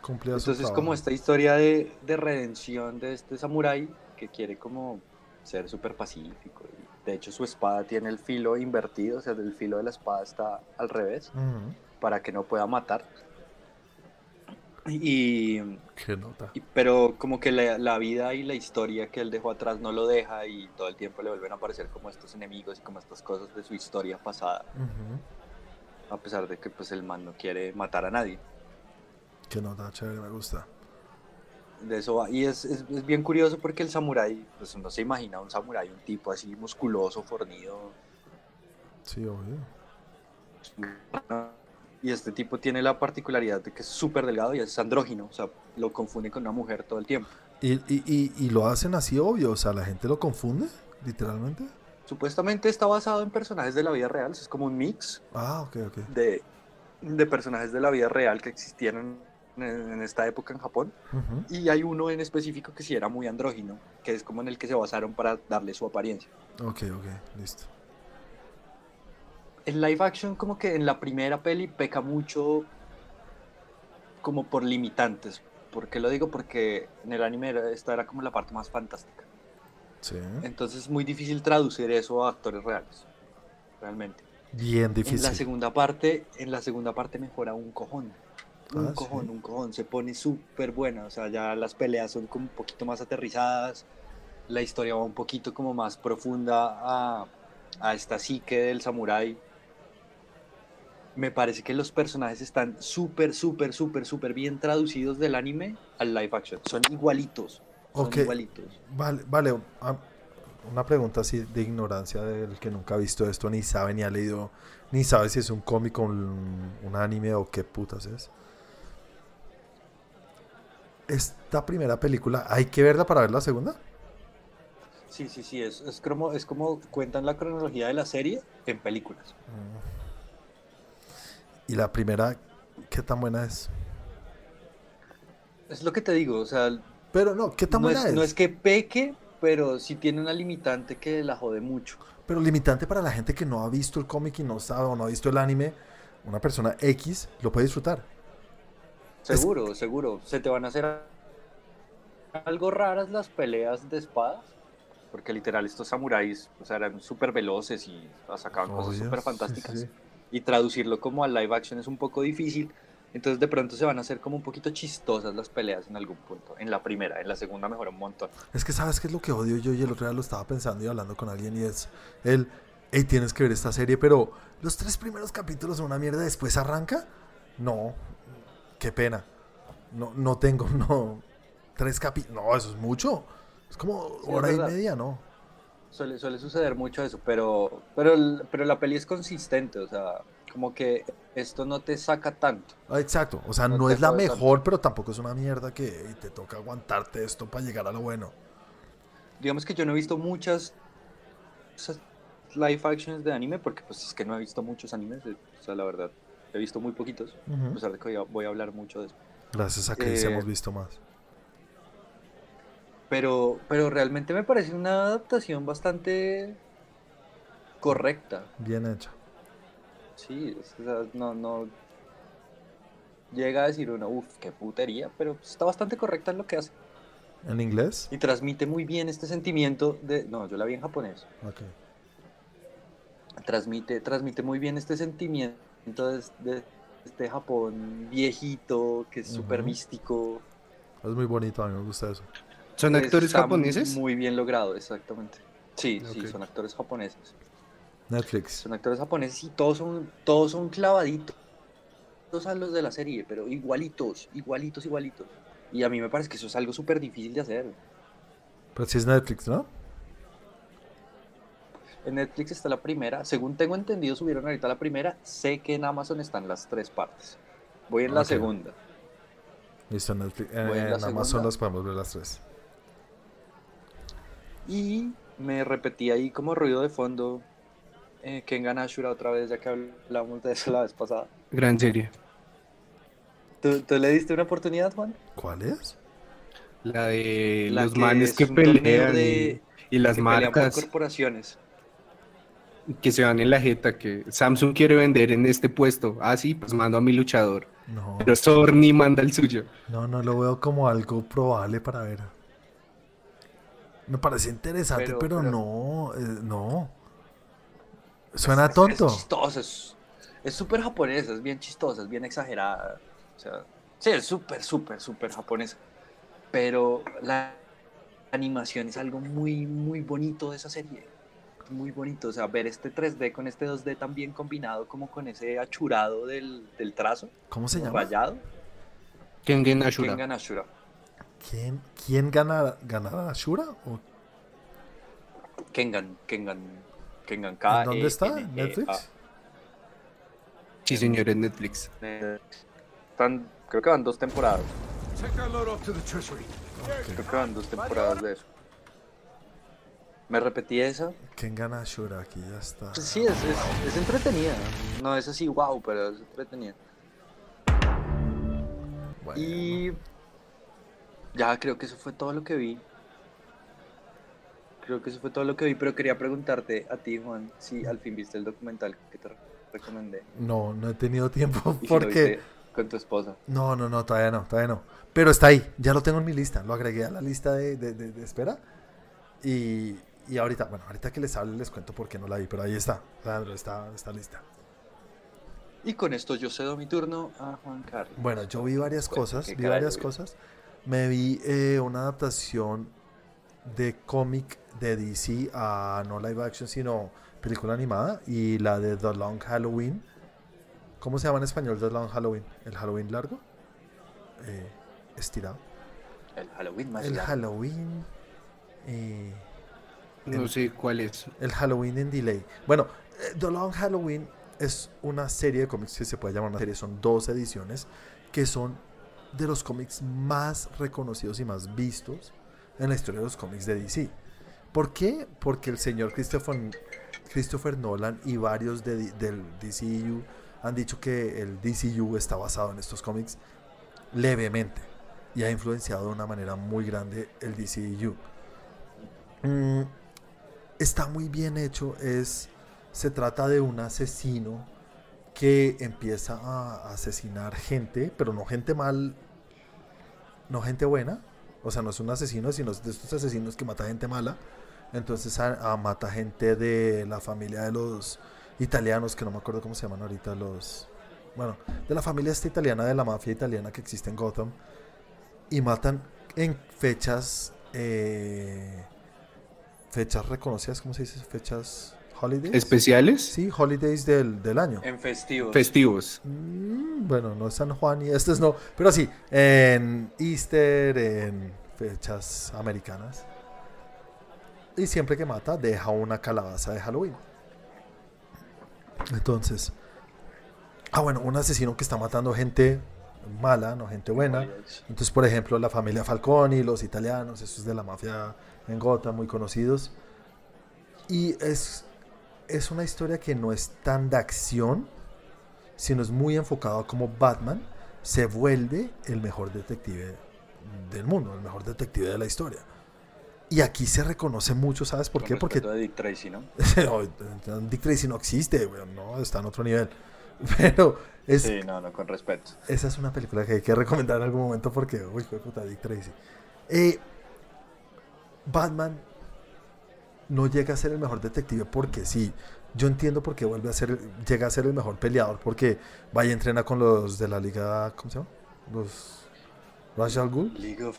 Cumplía su Entonces trabajo. como esta historia de, de redención de este samurái que quiere como ser súper pacífico. De hecho su espada tiene el filo invertido, o sea, el filo de la espada está al revés para que no pueda matar. Y, Qué nota. y- pero como que la, la vida y la historia que él dejó atrás no lo deja y todo el tiempo le vuelven a aparecer como estos enemigos y como estas cosas de su historia pasada, a pesar de que pues el man no quiere matar a nadie. Qué nota, chévere, me gusta. De eso va. Y es, es, es bien curioso porque el samurái, pues uno se imagina un samurái, un tipo así musculoso, fornido. Sí, obvio. Y este tipo tiene la particularidad de que es súper delgado y es andrógino, o sea, lo confunde con una mujer todo el tiempo. ¿Y, y, y, y lo hacen así obvio, o sea, la gente lo confunde, literalmente. Supuestamente está basado en personajes de la vida real, es como un mix Ah, de, de personajes de la vida real que existieron en, en esta época en Japón. Y hay uno en específico que sí era muy andrógino, que es como en el que se basaron para darle su apariencia. Ok, ok, listo. El live action como que en la primera peli peca mucho como por limitantes. ¿Por qué lo digo? Porque en el anime era- esta era como la parte más fantástica. Sí. Entonces es muy difícil traducir eso a actores reales. Realmente. Bien En la difícil. segunda parte, en la segunda parte mejora un cojón. Un Ah, cojón, sí. un cojón. Se pone súper buena. O sea, ya las peleas son como un poquito más aterrizadas. La historia va un poquito como más profunda a, a esta psique del samurái. Me parece que los personajes están súper, súper, súper, súper bien traducidos del anime al live action. Son igualitos. Son Ok. igualitos. Vale, vale. ah, Una pregunta así de ignorancia del que nunca ha visto esto, ni sabe, ni ha leído, ni sabe si es un cómic o un, un anime o qué putas es. Esta primera película, ¿hay que verla para ver la segunda? Sí, sí, sí. Es, es, como, es como cuentan la cronología de la serie en películas. Y la primera, ¿qué tan buena es? Es lo que te digo. O sea, Pero no, ¿qué tan no buena es, es? no es que peque, pero sí tiene una limitante que la jode mucho. Pero limitante para la gente que no ha visto el cómic y no sabe o no ha visto el anime, una persona X lo puede disfrutar. Es- Seguro, seguro. Se te van a hacer algo raras las peleas de espadas, porque literal estos samuráis eran súper veloces y sacaban cosas Obvio, súper sí, fantásticas. sí. Y traducirlo como al live action es un poco difícil. Entonces de pronto se van a hacer como un poquito chistosas las peleas en algún punto. En la primera, en la segunda mejora un montón. Es que sabes qué es lo que odio yo y el otro día lo estaba pensando y hablando con alguien y es el, hey, tienes que ver esta serie, pero los tres primeros capítulos son una mierda, después arranca. No, qué pena. No, no tengo, (laughs) no. Tres capítulos, no, eso es mucho. Es como Sí, es hora y media, ¿no? Suele, suele suceder mucho eso, pero, pero, pero la peli es consistente, o sea, como que esto no te saca tanto. Ah, Exacto, o sea, No no, es la jode tanto. mejor, pero tampoco es una mierda que ey, te toca aguantarte esto para llegar a lo bueno. Digamos que yo no he visto muchas live actions de anime, porque pues es que no he visto muchos animes, eh, o sea, la verdad, he visto muy poquitos, a pesar de que voy a, voy a hablar mucho de eso. Gracias a Chris Eh, hemos visto más. Pero, pero realmente me parece una adaptación bastante correcta. Bien hecha. Sí, o sea, no, no llega a decir uno, uff, qué putería, pero está bastante correcta en lo que hace. ¿En inglés? Y transmite muy bien este sentimiento de, no, yo la vi en japonés, Ok. transmite, transmite muy bien este sentimiento de, de este Japón viejito, que es súper Ujú. místico. Es muy bonito, a mí me gusta eso. ¿Son actores Está japoneses? Muy bien logrado, exactamente. Sí, sí, son actores japoneses. Netflix. Son actores japoneses y todos son, todos son clavaditos a los de la serie, pero igualitos, igualitos, igualitos. Y a mí me parece que eso es algo súper difícil de hacer. Pero si es Netflix, ¿no? En Netflix está la primera, según tengo entendido subieron ahorita la primera, sé que en Amazon están las tres partes. Voy en la segunda. Listo, en Netflix. Voy en la en Amazon segunda. las podemos ver las tres. Y me repetí ahí como ruido de fondo eh, Kengan Ashura otra vez, ya que hablamos de eso la vez pasada. Gran serie. ¿Tú, tú le diste una oportunidad, Juan? ¿Cuál es? La de La los que manes es que pelean de- y, y las que pelean por marcas corporaciones. que se van en la jeta que Samsung quiere vender en este puesto. Ah, sí, pues mando a mi luchador. No, Pero Sorny manda el suyo. no, no lo veo como algo probable para ver. Me parece interesante, pero, Pero- pero- no, eh, no. Suena Es- tonto. Es chistosa, es es súper japonesa, es bien chistosa, es bien exagerada. O sea, sí, es súper, súper, súper japonesa. Pero la animación es algo muy, muy bonito de esa serie. Muy bonito. O sea, ver este 3D con este 2D tan bien combinado como con ese achurado del, del trazo, ¿Cómo se llama? rayado. Kengen Ashura. Kengan Ashura. ¿Quién, quién gana, ganará Shura? ¿O Kengan, Kengan, Kengan K. ¿En dónde está? E, ¿En N, E, ¿Netflix? Sí, señor, en Netflix. Eh, Están, creo que van dos temporadas. Creo que van dos temporadas de eso. Me repetí esa. ¿Quién gana Shura? Aquí ya está. Pues sí, es, es, es entretenida. No es así, wow, pero es entretenida. Bueno, Y ya creo que eso fue todo lo que vi. Creo que eso fue todo lo que vi, pero quería preguntarte a ti, Juan, si al fin viste el documental que te re- recomendé. No, no he tenido tiempo (laughs) Y si lo porque... viste con tu esposa. No, no, no, todavía no, todavía no. Pero está ahí, ya lo tengo en mi lista, lo agregué a la lista de, de- de- de espera. Y, y ahorita, bueno, ahorita que les hable les cuento por qué no la vi, pero ahí está, Sandro, está, está lista. Y con esto yo cedo mi turno a Juan Carlos. Bueno, yo vi varias cosas, ¿qué vi varias cosas. Me vi eh, una adaptación de cómic de DC a no live action, sino película animada y la de The Long Halloween. ¿Cómo se llama en español The Long Halloween? ¿El Halloween largo? Eh, estirado. El Halloween más El largo. Halloween. eh, No el- sé cuál es. el Halloween en delay. Bueno, eh, The Long Halloween es una serie de cómics que se puede llamar una serie. Son dos ediciones que son de los cómics más reconocidos y más vistos en la historia de los cómics de DC. ¿Por qué? Porque el señor Christopher, Christopher Nolan y varios de- del DCU han dicho que el DCU está basado en estos cómics levemente y ha influenciado de una manera muy grande el DCU. Mm, está muy bien hecho. Es, se trata de un asesino que empieza a asesinar gente, pero no gente mal, no gente buena, O sea, no es un asesino, sino es de estos asesinos que mata gente mala. Entonces a- mata gente de la familia de los italianos, que no me acuerdo cómo se llaman ahorita los... Bueno, de la familia esta italiana, de la mafia italiana que existe en Gotham. Y matan en fechas... eh, fechas reconocidas, ¿cómo se dice? Fechas... Holidays. ¿Especiales? Sí, holidays del, del año. En festivos. Festivos. Mm, bueno, no es San Juan y estos no, pero sí, en Easter, en fechas americanas. Y siempre que mata, deja una calabaza de Halloween. Entonces, ah, bueno, un asesino que está matando gente mala, no gente buena. Entonces, por ejemplo, la familia Falconi, los italianos, esos de la mafia en Gotham, muy conocidos. Y es, es una historia que no es tan de acción, sino es muy enfocado a cómo Batman se vuelve el mejor detective del mundo, el mejor detective de la historia. Y aquí se reconoce mucho, ¿sabes por Con qué? Porque a Dick Tracy, ¿no? (laughs) no, Dick Tracy no existe, weón, no, está en otro nivel. (laughs) Pero es, Sí, no, no, con respeto. esa es una película que hay que recomendar en algún momento porque, uy, puta, Dick Tracy. Eh, Batman no llega a ser el mejor detective porque sí. Yo entiendo por qué vuelve a ser, llega a ser el mejor peleador porque va y entrena con los de la liga, ¿cómo se llama? Los Ra's al Ghul. League of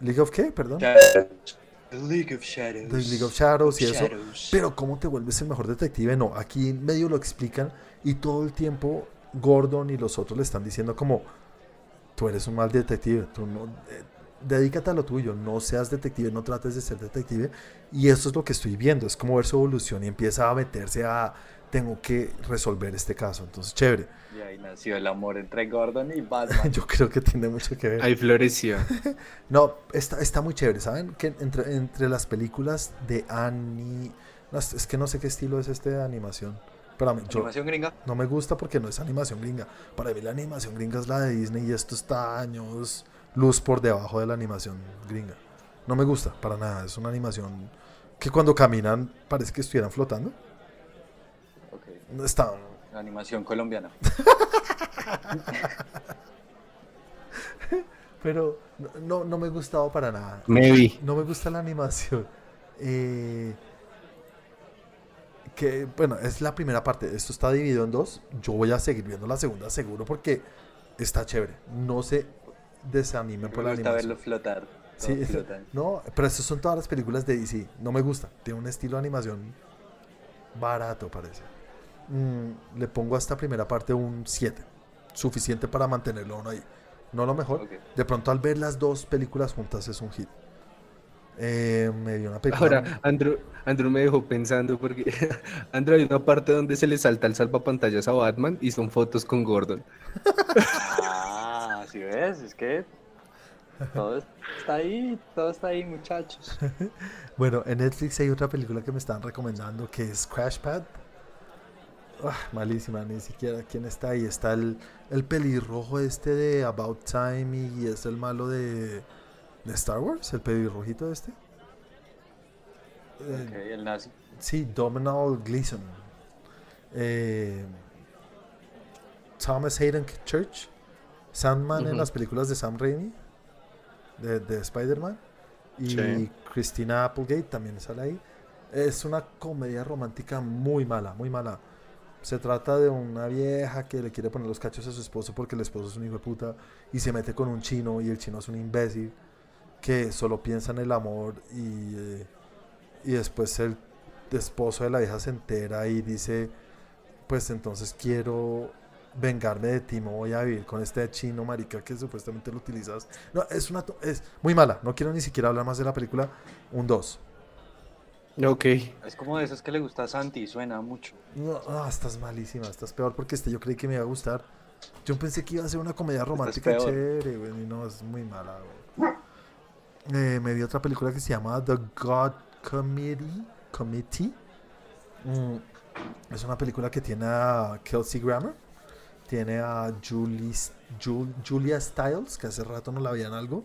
League of qué, perdón. The League of Shadows. The League of Shadows y eso. Shadows. Pero ¿cómo te vuelves el mejor detective? No, aquí en medio lo explican y todo el tiempo Gordon y los otros le están diciendo como, tú eres un mal detective, tú no, eh, dedícate a lo tuyo, no seas detective, no trates de ser detective. Y eso es lo que estoy viendo, es como ver su evolución y empieza a meterse a, tengo que resolver este caso. Entonces, chévere. Y ahí nació el amor entre Gordon y Batman. (laughs) Yo creo que tiene mucho que ver. Ahí floreció. (laughs) No, está, está muy chévere, ¿saben? Que entre, entre las películas de Annie... no, es que no sé qué estilo es este de animación. Pero a mí, yo, Animación gringa. no me gusta porque no es animación gringa. Para mí la animación gringa es la de Disney y esto está años luz por debajo de la animación gringa. No me gusta para nada. Es una animación que cuando caminan parece que estuvieran flotando. Ok. Está... Animación colombiana. (laughs) Pero no, no, me ha gustado para nada. Me vi. No me gusta la animación. Eh, que bueno, es la primera parte. Esto está dividido en dos. Yo voy a seguir viendo la segunda seguro porque está chévere. No se desanimen por Me la gusta verlo animación. flotar. Sí, flotando. no, pero estas son todas las películas de DC. No me gusta. Tiene un estilo de animación barato, parece. Mm, le pongo a esta primera parte un 7. Suficiente para mantenerlo uno ahí. No lo mejor. De pronto al ver las dos películas juntas es un hit. Eh, me dio una película. Ahora, Andrew, Andrew me dejó pensando porque (laughs) Andrew hay una parte donde se le salta el salvapantallas a Batman y son fotos con Gordon. (laughs) ¿sí ves? Es que todo está ahí, todo está ahí, muchachos. (laughs) Bueno, en Netflix hay otra película que me están recomendando que es Crash Pad. Ah, malísima, ni siquiera quién está ahí. Está el, el pelirrojo este de About Time y es el malo de, de Star Wars, el pelirrojito este. Eh, Ok, el nazi. Sí, Domhnall Gleeson. Eh, Thomas Hayden Church. Sandman en las películas de Sam Raimi. De, de Spider-Man. Y Sí. Christina Applegate también sale ahí. Es una comedia romántica muy mala, muy mala. Se trata de una vieja que le quiere poner los cachos a su esposo porque el esposo es un hijo de puta y se mete con un chino y el chino es un imbécil que solo piensa en el amor y, eh, y después el esposo de la vieja se entera y dice pues entonces quiero vengarme de ti, me voy a vivir con este chino marica que supuestamente lo utilizas. No, es una es muy mala, no quiero ni siquiera hablar más de la película. Un 2. Ok. Es como de esas que le gusta a Santi, suena mucho. No, ah, estás malísima, estás peor porque este yo creí que me iba a gustar. Yo pensé que iba a ser una comedia romántica chévere, güey, y no, es muy mala, güey. Eh, me vi otra película que se llama The God Committee. Committee. Mm, es una película que tiene a Kelsey Grammer. Tiene a Julie, Jul- Julia Stiles, que hace rato no la veían algo.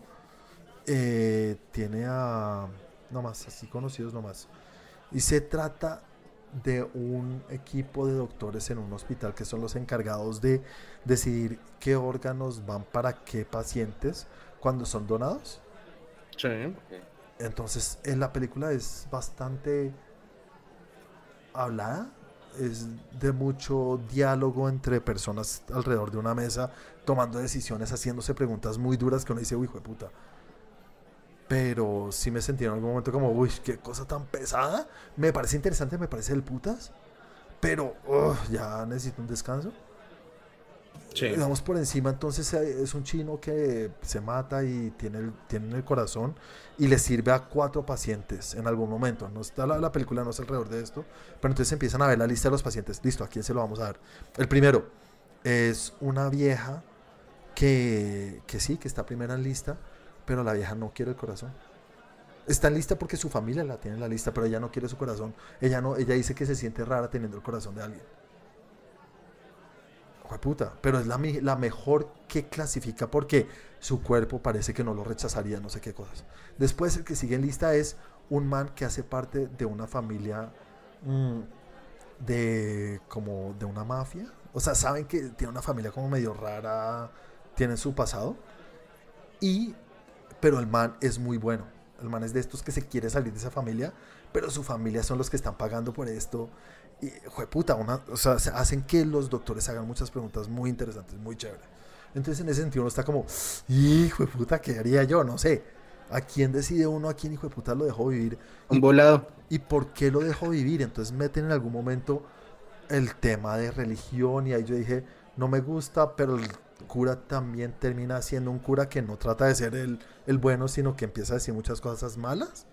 Eh, tiene a. No más, así conocidos nomás. Y se trata de un equipo de doctores en un hospital que son los encargados de decidir qué órganos van para qué pacientes cuando son donados. Sí. Entonces, en la película es bastante hablada, es de mucho diálogo entre personas alrededor de una mesa, tomando decisiones, haciéndose preguntas muy duras que uno dice, uy, hijo de puta. Pero sí me sentí en algún momento como, uy, qué cosa tan pesada. Me parece interesante, me parece el putas. Pero ugh, ya necesito un descanso. Sí. Digamos por encima, entonces eh, es un chino que se mata y tiene el, tiene en el corazón y le sirve a cuatro pacientes en algún momento. No está la, la película, no es alrededor de esto, pero entonces empiezan a ver la lista de los pacientes. Listo, ¿a quién se lo vamos a dar? El primero es una vieja que, que sí, que está primera en lista, pero la vieja no quiere el corazón. Está en lista porque su familia la tiene en la lista, pero ella no quiere su corazón. Ella no, ella dice que se siente rara teniendo el corazón de alguien. Pero es la, mejor que clasifica porque su cuerpo parece que no lo rechazaría, no sé qué cosas. Después el que sigue en lista es un man que hace parte de una familia mm, de como de una mafia. O sea, saben que tiene una familia como medio rara, tiene su pasado. Y, pero el man es muy bueno. El man es de estos que se quiere salir de esa familia, pero su familia son los que están pagando por esto. Y, puta, una, o sea, se hacen que los doctores hagan muchas preguntas muy interesantes, muy chévere. Entonces, en ese sentido, uno está como, hijo de puta, ¿qué haría yo? No sé. ¿A quién decide uno a quién, hijo de puta, lo dejó vivir? Un volado. ¿Y por qué lo dejó vivir? Entonces meten en algún momento el tema de religión y ahí yo dije, no me gusta, pero el cura también termina siendo un cura que no trata de ser el, el bueno, sino que empieza a decir muchas cosas malas.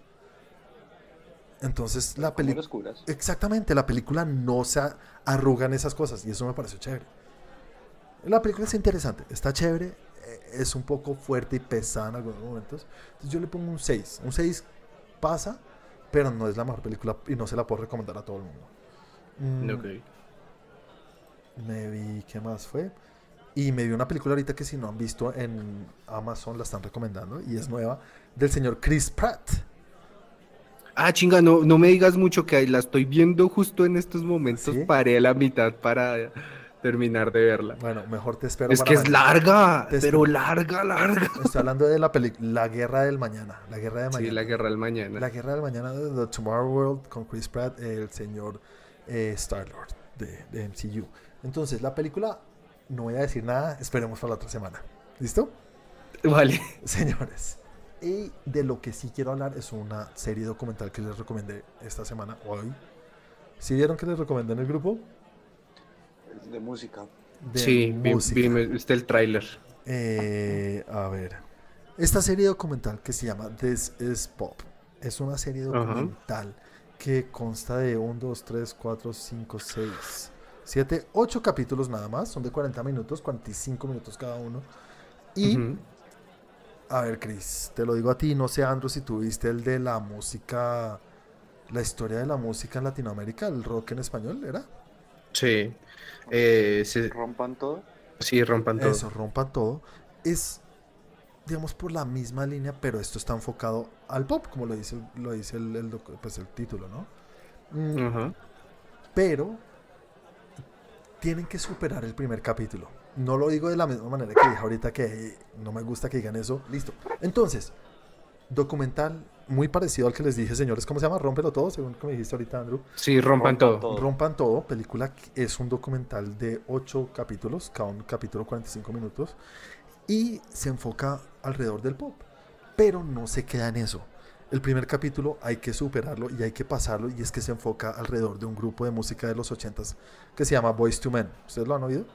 Entonces la película... Exactamente, la película no se a- arruga en esas cosas y eso me pareció chévere. La película es interesante, está chévere, eh, es un poco fuerte y pesada en algunos momentos. Entonces yo le pongo un 6. Un 6 pasa, pero no es la mejor película y no se la puedo recomendar a todo el mundo. Mm, Ok. Me vi, ¿qué más fue? Y me vi una película ahorita que si no han visto en Amazon la están recomendando y es nueva, del señor Chris Pratt. Ah, chinga, no, no me digas mucho que la estoy viendo justo en estos momentos. ¿Sí? Paré la mitad para terminar de verla. Bueno, mejor te espero. Es para que es larga, Te pero espero. larga, larga. (laughs) Estoy hablando de la película La Guerra del Mañana. La Guerra de Mañana. Sí, la guerra del mañana. La Guerra del Mañana de The Tomorrow World con Chris Pratt, el señor eh, Star-Lord de, de MCU. Entonces, la película, no voy a decir nada, esperemos para la otra semana. ¿Listo? Vale. (laughs) Señores. Y de lo que sí quiero hablar es una serie documental que les recomendé esta semana, hoy. ¿Sí vieron que les recomendé en el grupo? De música. De sí, vi, música. vi- está el tráiler. Eh, a ver. Esta serie documental que se llama This is Pop es una serie documental que consta de 1, 2, 3, 4, 5, 6, 7, 8 capítulos nada más. Son de 40 minutos, 45 minutos cada uno. Y, Ujú. A ver, Chris, te lo digo a ti. No sé, Andrew, si tuviste el de la música, la historia de la música en Latinoamérica, el rock en español, ¿era? Sí. Eh, se- Rompan todo. sí, rompan todo. Eso, rompan todo. Es, digamos, por la misma línea, pero esto está enfocado al pop, como lo dice, el- lo dice el, pues el título, ¿no? Mm. Pero tienen que superar el primer capítulo. No lo digo de la misma manera que dije ahorita que no me gusta que digan eso. Listo. Entonces, documental muy parecido al que les dije, señores, ¿cómo se llama? Rómpelo todo, según que me dijiste ahorita, Andrew. Sí, rompan, Rompan todo. todo. Rompan todo, película que es un documental de 8 capítulos, cada un capítulo 45 minutos, y se enfoca alrededor del pop, pero no se queda en eso. El primer capítulo hay que superarlo y hay que pasarlo, y es que se enfoca alrededor de un grupo de música de los 80s que se llama Boys to Men. ¿Ustedes lo han oído?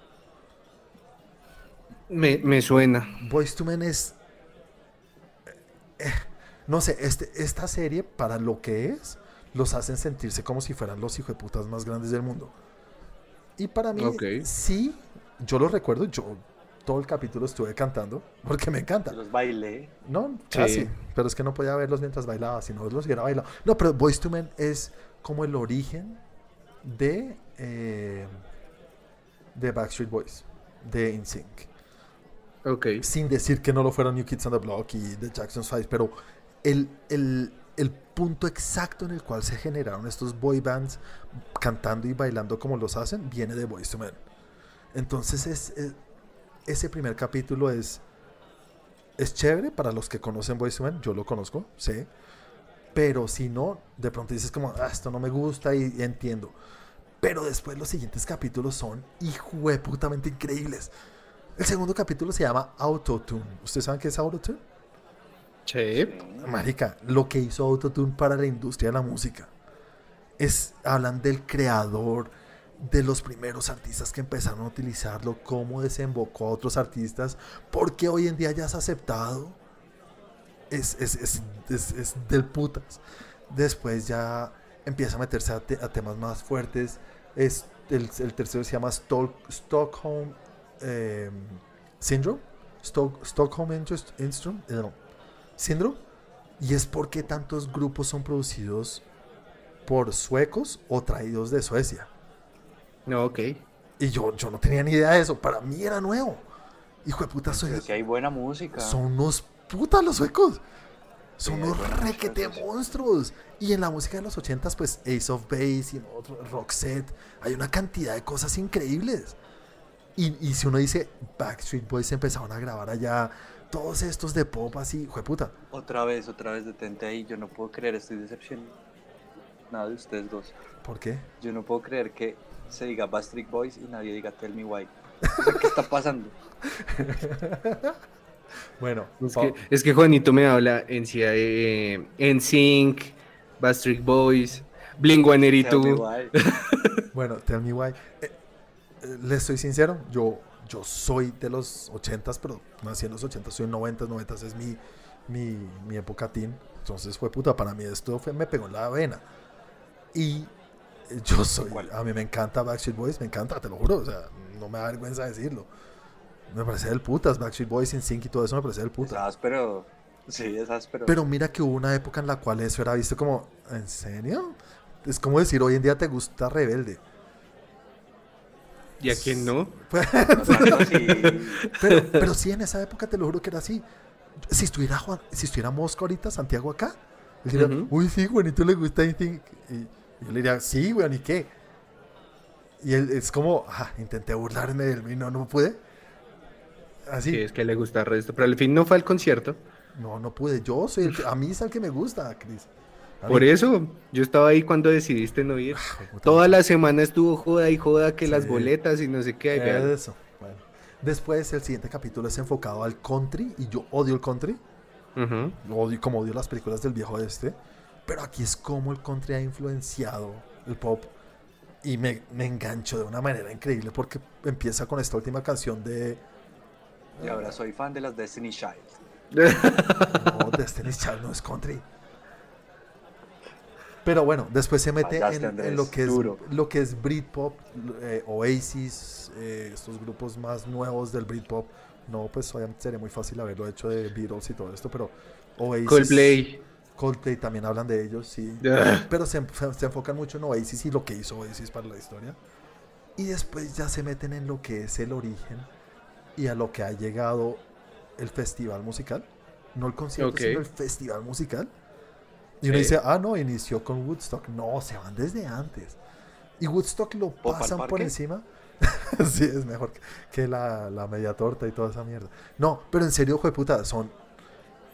Me, me suena. Boys to Men es. eh, no sé, este, esta serie, para lo que es, los hacen sentirse como si fueran los hijueputas más grandes del mundo. Y para mí, Ok. sí, yo lo recuerdo, yo todo el capítulo estuve cantando, porque me encanta. Los bailé. No, Sí. casi. Pero es que no podía verlos mientras bailaba, si no los hubiera bailado. No, pero Boys to Men es como el origen de, eh, de Backstreet Boys, de InSync Ok. sin decir que no lo fueron New Kids on the Block y The Jackson's Five, pero el, el- el punto exacto en el cual se generaron estos boy bands cantando y bailando como los hacen viene de Boys to Men. Entonces es, es- ese primer capítulo es es chévere para los que conocen Boys Man, yo lo conozco, sé. Pero si no, de pronto dices como, ah, esto no me gusta y, y entiendo. Pero después los siguientes capítulos son hijueputamente increíbles. El segundo capítulo se llama Autotune. ¿Ustedes saben qué es Autotune? Sí. Marica, lo que hizo Autotune para la industria de la música. Es, hablan del creador, de los primeros artistas que empezaron a utilizarlo, cómo desembocó a otros artistas, porque hoy en día ya es aceptado. Es, es, es, es, es del putas. Después ya empieza a meterse a, te- a temas más fuertes. Es, el, el tercero se llama Stol- Stockholm eh, Syndrome. Stock- Stockholm Interest- Instrum- eh, no, Syndrome. Y es porque tantos grupos son producidos por suecos o traídos de Suecia. No, ok. Y yo, yo no tenía ni idea de eso. Para mí era nuevo. Hijo de puta, soy, si hay buena música. son unos putas los suecos. Son Sí, unos requete monstruos. Y en la música de los ochentas, pues Ace of Base y en otro, Roxette. Hay una cantidad de cosas increíbles. Y, y si uno dice, Backstreet Boys empezaron a grabar allá. Todos estos de pop así, hijo de puta. Otra vez, otra vez detente ahí. Yo no puedo creer, estoy decepcionado de ustedes dos. ¿Por qué? Yo no puedo creer que se diga Backstreet Boys y nadie diga Tell Me Why. ¿Qué (laughs) está pasando? Bueno, Es que, es que Juanito me habla en eh, NSYNC, Backstreet Boys, Blink Tell Me 182. Why. (laughs) Bueno, tell me why. Eh, les soy sincero, yo, yo soy de los 80s, pero nací en los 80s, soy 90s, 90s es mi, mi, mi época teen. Entonces fue puta, para mí esto fue, me pegó en la vena. Y yo (laughs) soy, a mí me encanta Backstreet Boys, me encanta, te lo juro, o sea, no me da vergüenza decirlo. Me parece del putas, Backstreet Boys, NSYNC y todo eso me parece del putas. Esas, pero. Sí, esas, pero. Pero mira que hubo una época en la cual eso era visto como, ¿en serio? Es como decir, hoy en día te gusta Rebelde. ¿Y a quién no? Pues. Pero, (laughs) pero sí, en esa época te lo juro que era así. Si estuviera Juan, si estuviera Mosco ahorita, Santiago acá, él diría, Ujú. uy, sí, Juanito le gusta anything. Y yo le diría, sí, weón, ¿y qué? Y él es como, ah, intenté burlarme de él y no, no pude. Así, Sí, es que le gusta el resto. Pero al fin no fue al concierto. no, no pude. Yo soy el que, a mí es el que me gusta, Cris. Por eso, yo estaba ahí cuando decidiste no ir. Puta, Toda la semana estuvo joda y joda que las Sí. boletas y no sé qué. vean. Eso, bueno. Después, el siguiente capítulo es enfocado al country y yo odio el country. Ujú. odio, como odio las películas del viejo este, pero aquí es como el country ha influenciado el pop y me, me engancho de una manera increíble porque empieza con esta última canción de Y ahora soy fan de las Destiny Child. (laughs) no, Destiny's Child no es country. Pero bueno, después se mete Fallaste, en, Andrés, en lo que es duro. lo que es Britpop, eh, Oasis, eh, estos grupos más nuevos del Britpop. No, pues obviamente sería muy fácil haberlo hecho de Beatles y todo esto, pero Oasis, Coldplay. Coldplay también hablan de ellos, sí. Ah. Pero se, se enfocan mucho en Oasis y lo que hizo Oasis para la historia. Y después ya se meten en lo que es el origen y a lo que ha llegado el festival musical. No el concierto, sino el festival musical. Y uno Sí. dice, ah, no, inició con Woodstock. No, se van desde antes. Y Woodstock lo ¿Pop al pasan por encima. (laughs) sí, es mejor que- que la, la media torta y toda esa mierda. No, pero en serio, hijo de puta, son.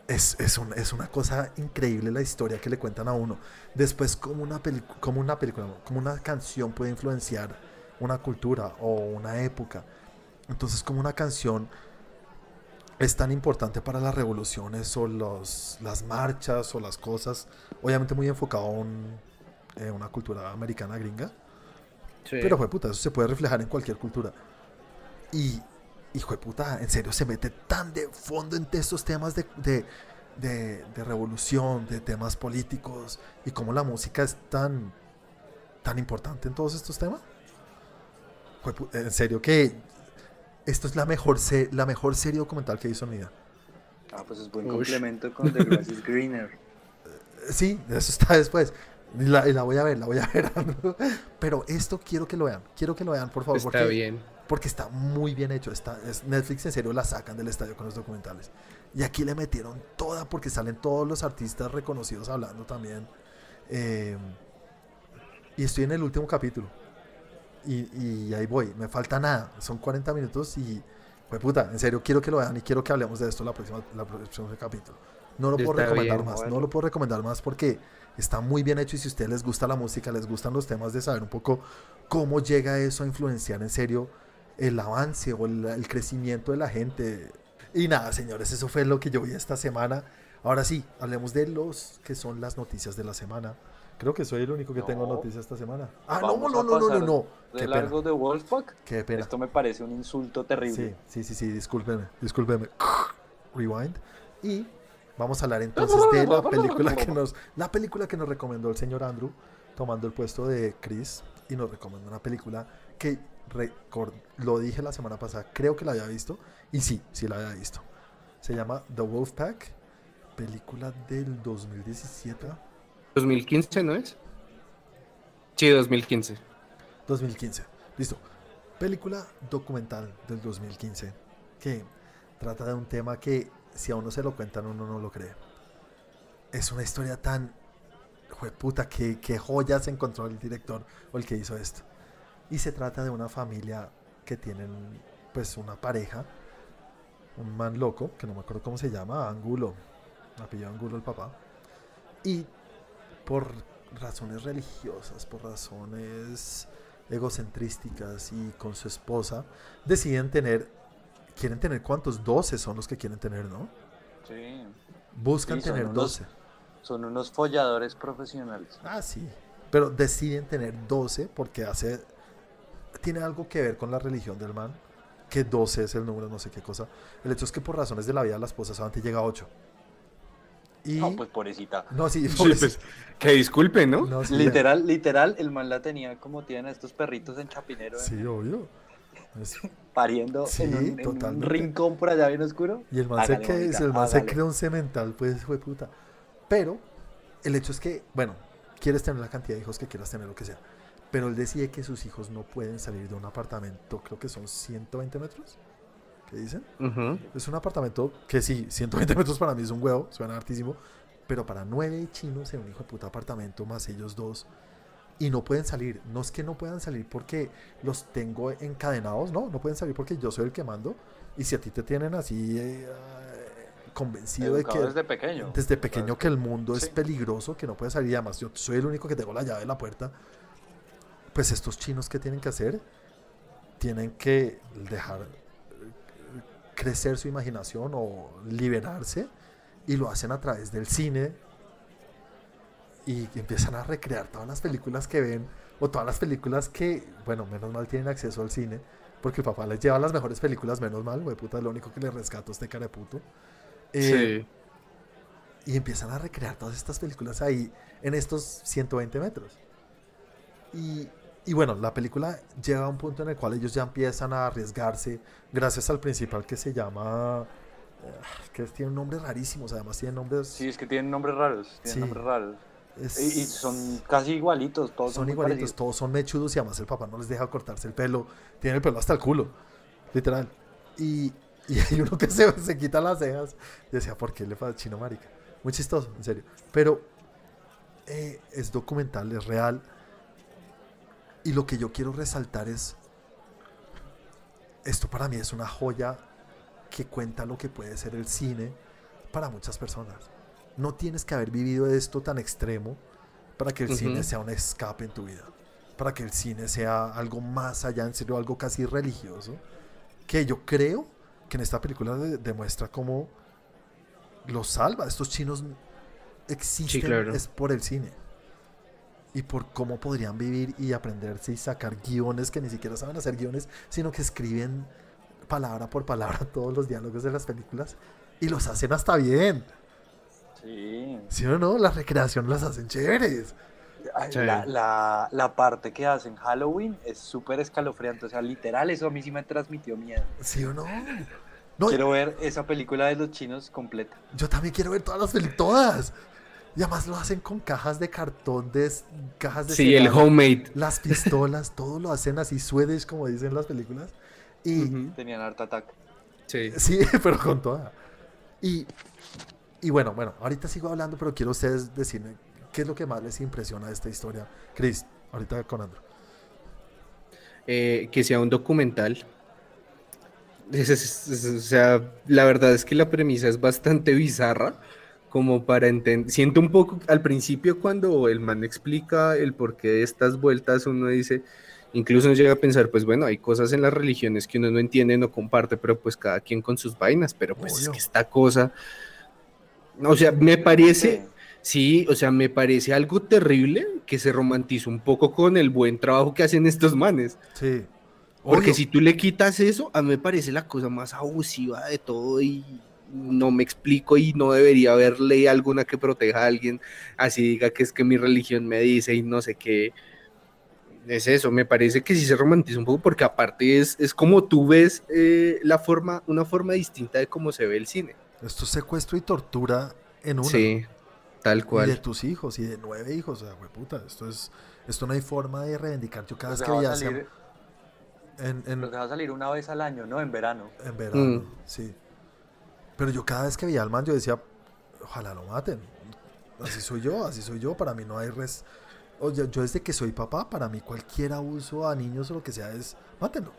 Es, es, un- es una cosa increíble la historia que le cuentan a uno. Después, como una, como una película, como una canción puede influenciar una cultura o una época. Entonces, como una canción es tan importante para las revoluciones o los, las marchas o las cosas, obviamente muy enfocado a un- eh, una cultura americana gringa. Sí. Pero, fue puta, eso se puede reflejar en cualquier cultura. Y, hijo de puta, en serio, se mete tan de fondo en estos temas de, de, de- de revolución, de temas políticos, y cómo la música es tan, tan importante en todos estos temas. En serio, que esto es la mejor, se- la mejor serie documental que hizo en mi vida. Ah, pues es buen Ush. complemento con The Grass is Greener. (laughs) Sí, eso está después. Y la, y la voy a ver, la voy a ver. (laughs) Pero esto quiero que lo vean. Quiero que lo vean, por favor. Está porque, bien. porque está muy bien hecho. Está, es- Netflix en serio la sacan del estadio con los documentales. Y aquí le metieron toda porque salen todos los artistas reconocidos hablando también. Eh, y estoy en el último capítulo. Y, y ahí voy. Me falta nada. Son 40 minutos y Pues puta, en serio, quiero que lo vean y quiero que hablemos de esto la próxima, la próximo capítulo. No lo puedo Está recomendar bien, más, bueno. no lo puedo recomendar más porque está muy bien hecho y si a ustedes les gusta la música, les gustan los temas de saber un poco cómo llega eso a influenciar en serio el avance o el, el crecimiento de la gente. Y nada, señores, eso fue lo que yo vi esta semana. Ahora sí, hablemos de los que son las noticias de la semana. Creo que soy el único que tengo No. noticias esta semana. Ah, no, no, no, no, no, no. De Qué pena, largo de Wolfpack. qué pena. Esto me parece un insulto terrible. Sí, sí, sí, sí, discúlpeme, discúlpeme. (laughs) Rewind. Y vamos a hablar entonces (laughs) de la película que nos, la película que nos recomendó el señor Andrew, tomando el puesto de Chris, y nos recomendó una película que recor- lo dije la semana pasada, creo que la había visto, y sí, sí la había visto. Se llama The Wolfpack, película del 2017. 2015, ¿no es? Sí, 2015. 2015. Listo. Película documental del 2015 que trata de un tema que si a uno se lo cuentan uno no lo cree. Es una historia tan jueputa que, que joyas encontró el director o el que hizo esto. Y se trata de una familia que tienen pues una pareja, un man loco, que no me acuerdo cómo se llama, Angulo, apellido Angulo el papá. Y por razones religiosas, por razones egocentrísticas y con su esposa, deciden tener, quieren tener cuántos, 12 son los que quieren tener, ¿no? Sí. Buscan Sí, tener unos- 12. Son unos folladores profesionales. Ah, sí. Pero deciden tener 12 porque hace, tiene algo que ver con la religión del man, que 12 es el número, no sé qué cosa. El hecho es que por razones de la vida la esposa solamente llega a 8. Y... No, pues pobrecita. (laughs) No, sí, Sí, pues, que disculpe, ¿no? no, sí, Literal, literal, el man la tenía como tienen estos perritos en Chapinero, ¿eh? Sí, obvio. Es- pariendo Sí, en, un, en un rincón por allá bien oscuro. Y el man, se, que, el man se crea un cemental, pues, fue puta. Pero el hecho es que, bueno, quieres tener la cantidad de hijos que quieras tener, lo que sea. Pero él decide que sus hijos no pueden salir de un apartamento, creo que son 120 metros. ¿Qué dicen? Es un apartamento que sí, 120 metros para mí es un huevo, suena hartísimo. Pero para nueve chinos en un hijo de puta apartamento, más ellos dos, y no pueden salir. No es que no puedan salir porque los tengo encadenados, no, no pueden salir porque yo soy el que mando. Y si a ti te tienen así eh, convencido de que desde pequeño. desde pequeño que el mundo es Sí. peligroso, que no puedes salir, y además yo soy el único que tengo la llave de la puerta, pues estos chinos que tienen que hacer, tienen que dejar crecer su imaginación o liberarse, y lo hacen a través del cine, y empiezan a recrear todas las películas que ven, o todas las películas que, bueno, menos mal tienen acceso al cine, porque el papá les lleva las mejores películas, menos mal, güey, puta, es lo único que le rescato a este cara de puto. Eh, Sí. y empiezan a recrear todas estas películas ahí en estos 120 metros. Y, y bueno, la película llega a un punto en el cual ellos ya empiezan a arriesgarse gracias al principal que se llama... eh, que tiene nombres rarísimos, además tiene nombres... Sí, es que tienen nombres raros. Tienen Sí. nombres raros. es- Y, y son casi igualitos, todos son, son igualitos, parecidos. todos son mechudos y además el papá no les deja cortarse el pelo, tiene el pelo hasta el culo, literal. Y, (laughs) y hay uno que se, se quita las cejas y decía, ¿por qué le pasa chino marica? Muy chistoso, en serio. Pero eh, es documental, es real. Y lo que yo quiero resaltar es, esto para mí es una joya que cuenta lo que puede ser el cine para muchas personas. No tienes que haber vivido esto tan extremo para que el cine sea un escape en tu vida. Para que el cine sea algo más allá, en serio, algo casi religioso. Que yo creo que en esta película de- demuestra cómo los salva. Estos chinos existen claro. es por el cine. Y por cómo podrían vivir y aprenderse y sacar guiones que ni siquiera saben hacer guiones, sino que escriben palabra por palabra (laughs) todos los diálogos de las películas y los hacen hasta bien. Sí. ¿Sí o no? Las recreaciones las hacen chéveres. Sí. La, la, la parte que hacen Halloween es súper escalofriante. O sea, literal, eso a mí sí me transmitió miedo. ¿Sí o no? No, Quiero ver esa película de los chinos completa. yo también quiero ver todas las películas, todas. Y además lo hacen con cajas de cartón, de cajas de Sí, el homemade. las pistolas, (laughs) todo lo hacen así Swedish, como dicen las películas. Y Ujú. Tenían Art Attack. Sí. sí, (laughs) pero con toda. Y, y bueno, bueno, ahorita sigo hablando, pero quiero ustedes decirme qué es lo que más les impresiona de esta historia. Chris, ahorita con Andrew. Eh, que sea un documental Es- es- es- o sea, la verdad es que la premisa es bastante bizarra, como para entender. Siento un poco al principio cuando el man explica el porqué de estas vueltas, uno dice, incluso uno llega a pensar, pues bueno, hay cosas en las religiones que uno no entiende, no comparte, pero pues cada quien con sus vainas, pero pues es que esta cosa, o sea, me parece, Sí. sí, o sea, me parece algo terrible que se romantiza un poco con el buen trabajo que hacen estos manes. Sí. Porque Obvio. si tú le quitas eso, a mí me parece la cosa más abusiva de todo y no me explico y no debería haber ley alguna que proteja a alguien, así diga que es que mi religión me dice y no sé qué. Es eso, me parece que sí se romantiza un poco porque aparte es, es como tú ves eh, la forma, una forma distinta de cómo se ve el cine. Esto es secuestro y tortura en una. Sí, tal Y de cual. tus hijos, y de nueve hijos, o sea, puta, esto es, esto no hay forma de reivindicar. Yo cada Lo vez que que va a veía salir- en, en, a salir una vez al año, ¿no? En verano. en verano, Mm. sí. Pero yo cada vez que veía al man, yo decía, ojalá lo maten. Así soy yo, así soy yo, para mí no hay res... Oye, yo desde que soy papá, para mí cualquier abuso a niños o lo que sea es, mátenlo.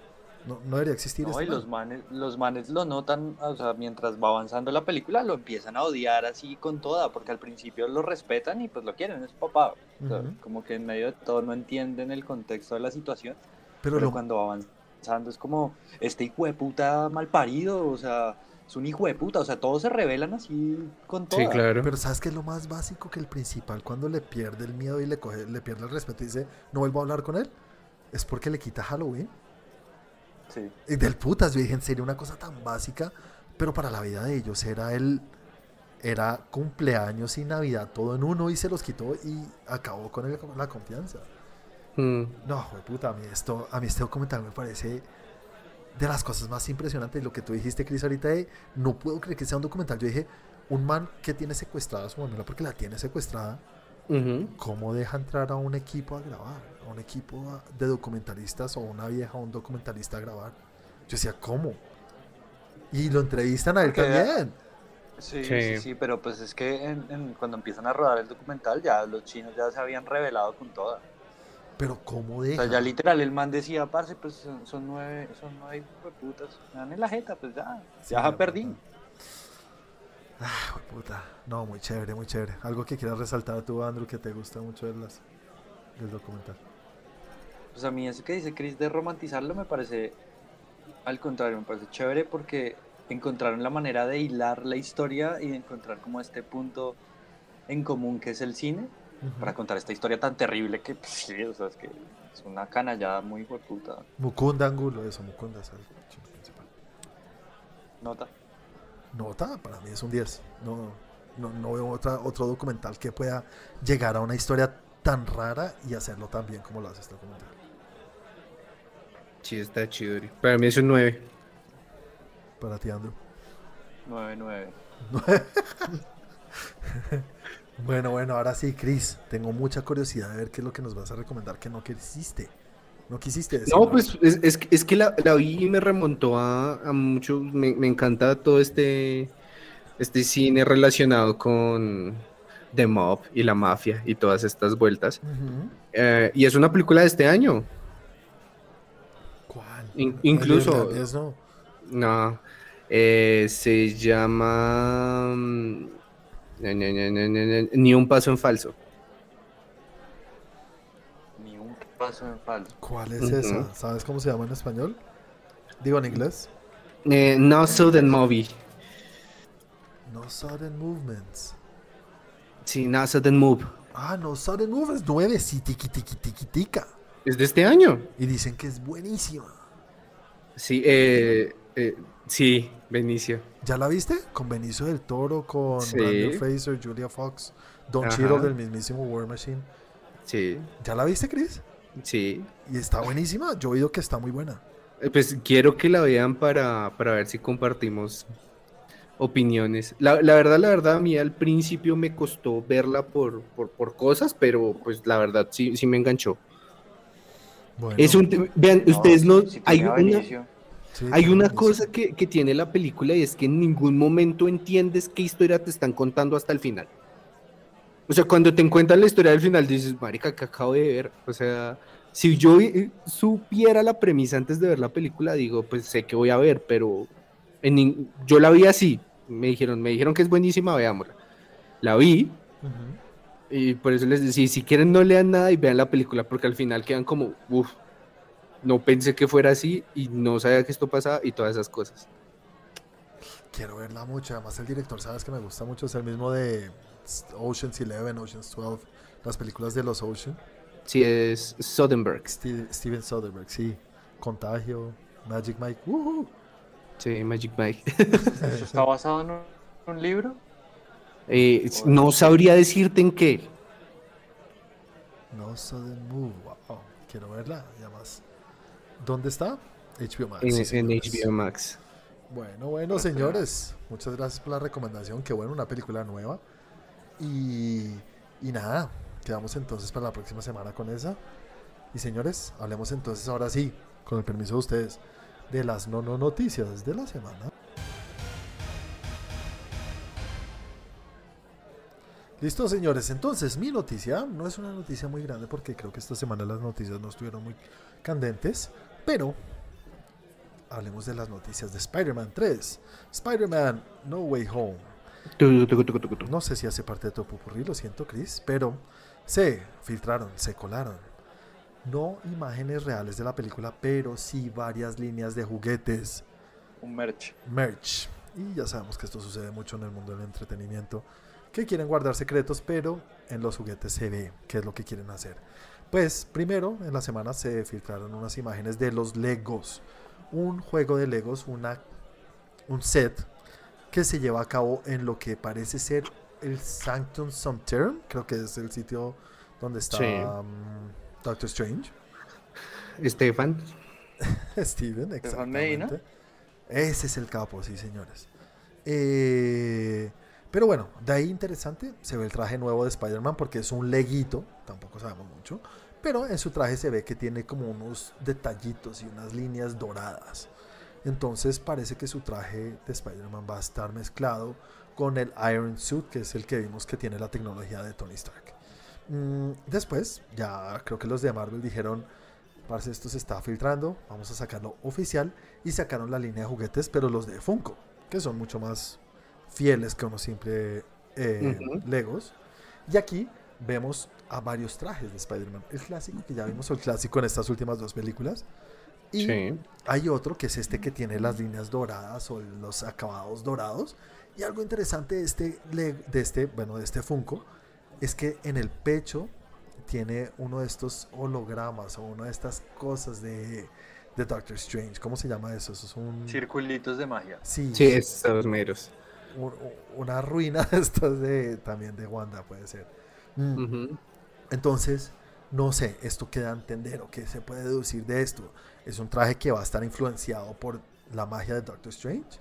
No, no debería existir No, este y los man. manes, los manes lo notan, o sea, mientras va avanzando la película, lo empiezan a odiar así con toda, porque al principio lo respetan y pues lo quieren, es papá. O sea, Ujú. como que en medio de todo no entienden el contexto de la situación, Pero, pero lo, cuando va avanzando es como, este hijo de puta mal parido, o sea, es un hijo de puta, o sea, todos se revelan así con toda. Sí, claro. Pero ¿sabes qué es lo más básico que el principal cuando le pierde el miedo y le coge, le pierde el respeto y dice, no vuelvo a hablar con él? Es porque le quita Halloween. Sí. Y del putas, yo dije, en serio, una cosa tan básica, pero para la vida de ellos era el era cumpleaños y Navidad todo en uno y se los quitó y acabó con el- la confianza. Mm. No, jue puta, a mí esto, a mí este documental me parece de las cosas más impresionantes. Lo que tú dijiste, Chris, ahorita de, no puedo creer que sea un documental. Yo dije, un man que tiene secuestrada a su mamá porque la tiene secuestrada. ¿cómo deja entrar a un equipo a grabar? A un equipo a- de documentalistas o una vieja o un documentalista a grabar. Yo decía, ¿cómo? Y lo entrevistan a él también. Sí, Sí. sí, sí, pero pues es que en- en- cuando empiezan a rodar el documental ya los chinos ya se habían revelado con toda. Pero ¿cómo O deja? sea, ya literal el man decía, parce, pues son, son nueve, son nueve putas, me dan en la jeta, pues ya, Sí, ya perdí. puta. Ah, puta. No, muy chévere, muy chévere. Algo que quieras resaltar tú, Andrew, que te gusta mucho de las, del documental. Pues a mí eso que dice Chris de romantizarlo me parece, al contrario, me parece chévere porque encontraron la manera de hilar la historia y de encontrar como este punto en común que es el cine Para contar esta historia tan terrible que, pues, sí, o sea, es que es una canallada muy puta. Mukunda Angulo, eso, Mukunda es el chino principal. Nota. Nota, para mí es un 10. No, no, no veo otra, otro documental que pueda llegar a una historia tan rara y hacerlo tan bien como lo hace este documental. Sí, está chido. Para mí es un 9. Para ti, Andrew. 9-9. (laughs) Bueno, bueno, ahora sí, Chris. Tengo mucha curiosidad de ver qué es lo que nos vas a recomendar que no quisiste. No quisiste decir. No, pues es, es que- es que la, la vi y me remontó a, a mucho. Me, me encanta todo este, este cine relacionado con The Mob y la mafia y todas estas vueltas. Eh, y es una película de este año. ¿Cuál? In- incluso- no. No. eh, se llama. Ni un paso en falso. Ni un paso en falso. ¿Cuál es esa? ¿Sabes cómo se llama en español? Digo en inglés. Eh, no Sudden Movie. No Sudden Movements. Sí, no Sudden Move. Ah, no Sudden Movements. 9, sí, tiki tiki tiki tica. Es de este año. Y dicen que es buenísima. Sí, eh, eh, sí, Benicio. ¿Ya la viste? Con Benicio del Toro, con Sí. Brandon Fraser, Julia Fox, Don Ajá. Cheadle del mismísimo War Machine. Sí, ¿Ya la viste, Chris? sí. Y está buenísima. Yo he oído que está muy buena. Eh, Pues quiero que la vean para, para ver si compartimos opiniones. La, la verdad, la verdad, a mí al principio me costó verla por, por, por cosas, pero pues la verdad sí, sí me enganchó. Bueno, Es un, vean, No, ustedes no, si- hay una, Benicio. Sí, hay una buenísima. cosa que, que tiene la película y es que en ningún momento entiendes qué historia te están contando hasta el final. O sea, cuando te encuentran la historia del final dices, marica, que acabo de ver. O sea, si yo eh, supiera la premisa antes de ver la película, digo, pues sé que voy a ver, pero en yo la vi así. Me dijeron, me dijeron que es buenísima, veámosla. La vi y por eso les decía, si quieren no lean nada y vean la película, porque al final quedan como, uff, no pensé que fuera así y no sabía que esto pasaba y todas esas cosas. Quiero verla mucho. Además, el director, sabes que me gusta mucho. Es el mismo de Ocean's 11, Ocean's 12, las películas de los Ocean. Sí, es Soderbergh. Steve- Steven Soderbergh, sí. Contagio, Magic Mike. Sí, Magic Mike. ¿Eso está basado en un, un libro? Eh, no sabría decirte en qué. No Sudden Move. Wow. Quiero verla. Y además, ¿dónde está? HBO Max. En, sí, en señores. HBO Max. Bueno, bueno, señores. Muchas gracias por la recomendación. Qué bueno, una película nueva. Y, y nada, quedamos entonces para la próxima semana con esa. Y señores, hablemos entonces ahora sí, con el permiso de ustedes, de las no no noticias de la semana. Listo, señores. Entonces, mi noticia no es una noticia muy grande porque creo que esta semana las noticias no estuvieron muy candentes, pero hablemos de las noticias de Spider-Man 3. Spider-Man No Way Home. No sé si hace parte de tu pupurrí, lo siento, Chris, pero se filtraron, se colaron. No imágenes reales de la película, pero sí varias líneas de juguetes, Un merch. merch. Y ya sabemos que esto sucede mucho en el mundo del entretenimiento, que quieren guardar secretos, pero en los juguetes se ve qué es lo que quieren hacer. Pues primero, en la semana se filtraron unas imágenes de los Legos, un juego de Legos, una, un set que se lleva a cabo en lo que parece ser el Sanctum Sanctorum, creo que es el sitio donde está Sí. um, Doctor Strange. (laughs) Steven, Stefan Medina. exactamente. Ese es el capo, sí, señores. Eh, pero bueno, de ahí interesante, se ve el traje nuevo de Spider-Man porque es un leguito, tampoco sabemos mucho, pero en su traje se ve que tiene como unos detallitos y unas líneas doradas. Entonces parece que su traje de Spider-Man va a estar mezclado con el Iron Suit, que es el que vimos que tiene la tecnología de Tony Stark. Mm, después, ya creo que los de Marvel dijeron, parce, esto se está filtrando, vamos a sacarlo oficial, y sacaron la línea de juguetes, pero los de Funko, que son mucho más fieles que unos simple eh. Legos. Y aquí vemos a varios trajes de Spider-Man. El clásico, que ya vimos el clásico en estas últimas dos películas. Y Sí. hay otro que es este que tiene las líneas doradas o los acabados dorados. Y algo interesante de este, de este, bueno, de este Funko es que en el pecho tiene uno de estos hologramas o una de estas cosas de, de Doctor Strange. ¿Cómo se llama eso? Eso es un... Circulitos de magia. Sí, Sí, estos meros. un- una ruina (laughs) de estas de, también de Wanda puede ser. Mm. Entonces, no sé, esto queda a entender o qué se puede deducir de esto. Es un traje que va a estar influenciado por la magia de Doctor Strange.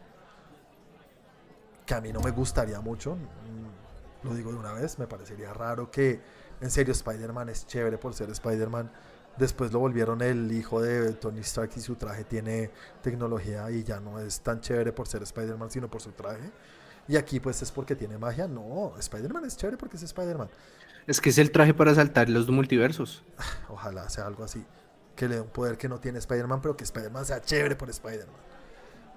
Que a mí no me gustaría mucho. mm, Lo digo de una vez, me parecería raro que en serio Spider-Man es chévere por ser Spider-Man. Después lo volvieron el hijo de Tony Stark y su traje tiene tecnología y ya no es tan chévere por ser Spider-Man, sino por su traje. Y aquí pues es porque tiene magia. No, Spider-Man es chévere porque es Spider-Man. Es que es el traje para saltar los multiversos. (sighs) Ojalá sea algo así. Que le dé un poder que no tiene Spider-Man, pero que Spider-Man sea chévere por Spider-Man.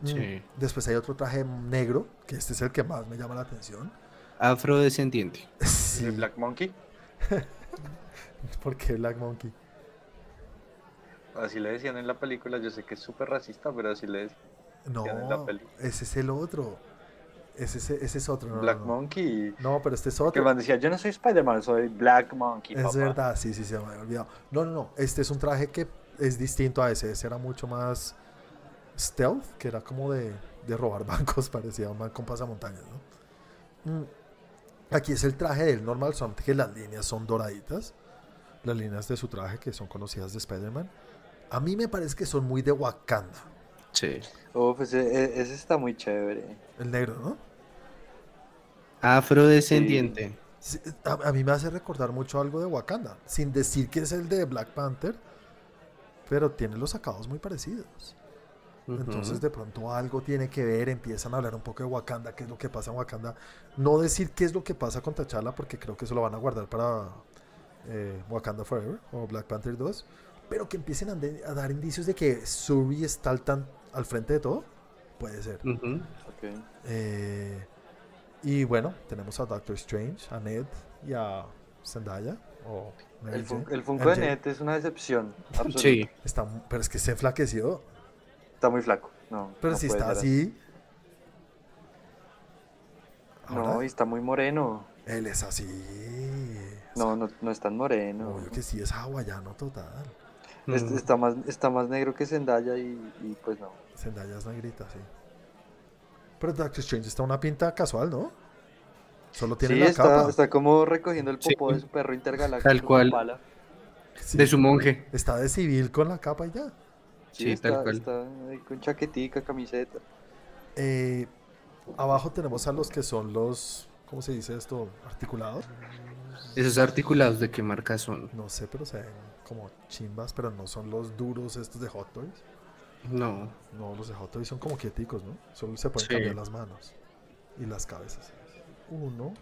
Mm, Sí. Después hay otro traje negro, que este es el que más me llama la atención. Afrodescendiente. (laughs) Sí, ¿El Black Monkey? (laughs) ¿Por qué Black Monkey? Así le decían en la película. Yo sé que es súper racista, pero así le decían. No, en la peli. ese es el otro. Ese, es- ese es otro. No, no, Black no. Monkey. No, pero este es Que otro. man decía, yo no soy Spider-Man, soy Black Monkey. Es papá". verdad, sí, sí, se me había olvidado. No, no, no. Este es un traje que es distinto a ese. Ese era mucho más stealth, que era como de, de robar (laughs) bancos, parecía un man con pasamontañas, ¿no? Mm. Aquí es el traje del normal, solamente que las líneas son doraditas. Las líneas de su traje, que son conocidas de Spider-Man. A mí me parece que son muy de Wakanda. Sí. Ese, e- ese está muy chévere. El negro, ¿no? Afrodescendiente. Sí, A, a mí me hace recordar mucho algo de Wakanda, sin decir que es el de Black Panther, pero tiene los acabados muy parecidos. Entonces de pronto algo tiene que ver, empiezan a hablar un poco de Wakanda, qué es lo que pasa en Wakanda. No decir qué es lo que pasa con T'Challa, porque creo que eso lo van a guardar para eh, Wakanda Forever o Black Panther 2. pero que empiecen a, de- a dar indicios de que Suri está al, tan, al frente de todo, puede ser. Ujú. Ok. Eh, y bueno, tenemos a Doctor Strange, a Ned y a Zendaya. O Mary El, fun- el Funko de. Net es una decepción. absoluta. Sí. Está, pero es que se enflaqueció. Está muy flaco. No, Pero no si está así. No, Ahora, y está muy moreno. él es así. No, no, no es tan moreno. Obvio que sí, es hawaiano total. Es- Mm. está, más, está más negro que Zendaya y, y pues no. Zendaya es negrita, sí. Pero Doctor Strange está una pinta casual, ¿no? Solo tiene Sí, la está, capa. está como recogiendo el Sí. popó de su perro intergaláctico. Tal con cual. pala. Sí. De su monje. Está de civil con la capa y ya. Sí, está, tal cual. está ahí con chaquetica, camiseta. Eh, abajo tenemos a los que son los, ¿cómo se dice esto? Articulados. Esos articulados de qué marca son. No sé, pero se ven como chimbas, pero no son los duros estos de Hot Toys. No. No, los de Toys son como quieticos, ¿no? Solo se pueden Sí. cambiar las manos y las cabezas. Uno.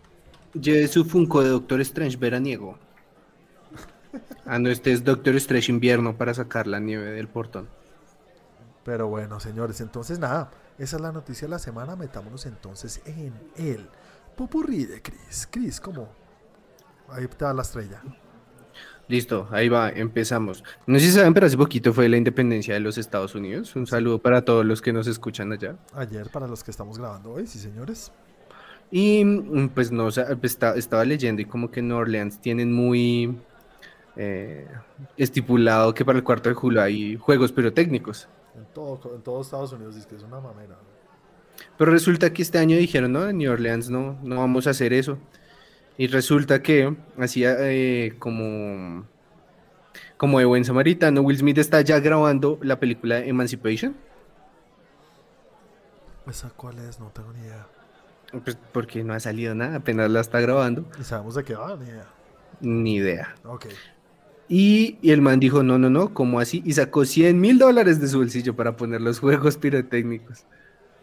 Lleve su Funko de Doctor Strange veraniego. (laughs) Ah, no, este es Doctor Strange invierno para sacar la nieve del portón. Pero bueno, señores, entonces nada, esa es la noticia de la semana. Metámonos entonces en el popurrí de Chris. Chris, ¿cómo? Ahí da la estrella. Listo, ahí va, empezamos. No sé si saben, pero hace poquito fue la independencia de los Estados Unidos. Un saludo para todos los que nos escuchan allá. Ayer, para los que estamos grabando hoy, sí, señores. Y mm, pues no, o sea, pues, está- estaba leyendo y como que en New Orleans tienen muy eh, estipulado que para el cuarto de julio hay juegos pirotécnicos. En todo, en todo Estados Unidos dice que es una mamera. Pero resulta que este año dijeron, no, en New Orleans no, no vamos a hacer eso. Y resulta que hacía eh, como, como de buen samaritano, Will Smith está ya grabando la película Emancipation. ¿Esa cuál es? No tengo ni idea. Pues porque no ha salido nada, apenas la está grabando. Y sabemos de qué va, ni idea. Ni idea. Ok. Y, y el man dijo, no, no, no, ¿cómo así? Y sacó 100 mil dólares de su bolsillo para poner los juegos pirotécnicos.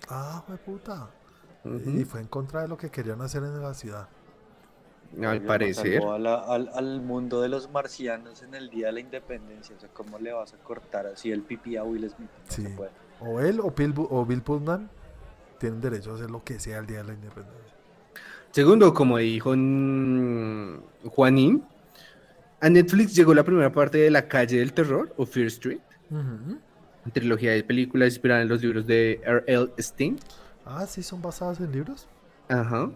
Ah, fue puta. Y fue en contra de lo que querían hacer en la ciudad. Al parecer. a la- al, al mundo de los marcianos en el día de la independencia. O sea, ¿cómo le vas a cortar así el pipí a Will Smith? No Sí. O él o Bill, o Bill Pullman tienen derecho a hacer lo que sea el día de la independencia. Segundo, como dijo Juanín, a Netflix llegó la primera parte de La calle del terror o Fear Street, Ujú. trilogía de películas inspirada en los libros de R.L. Stein. Ah, sí, son basadas en libros. Ajá.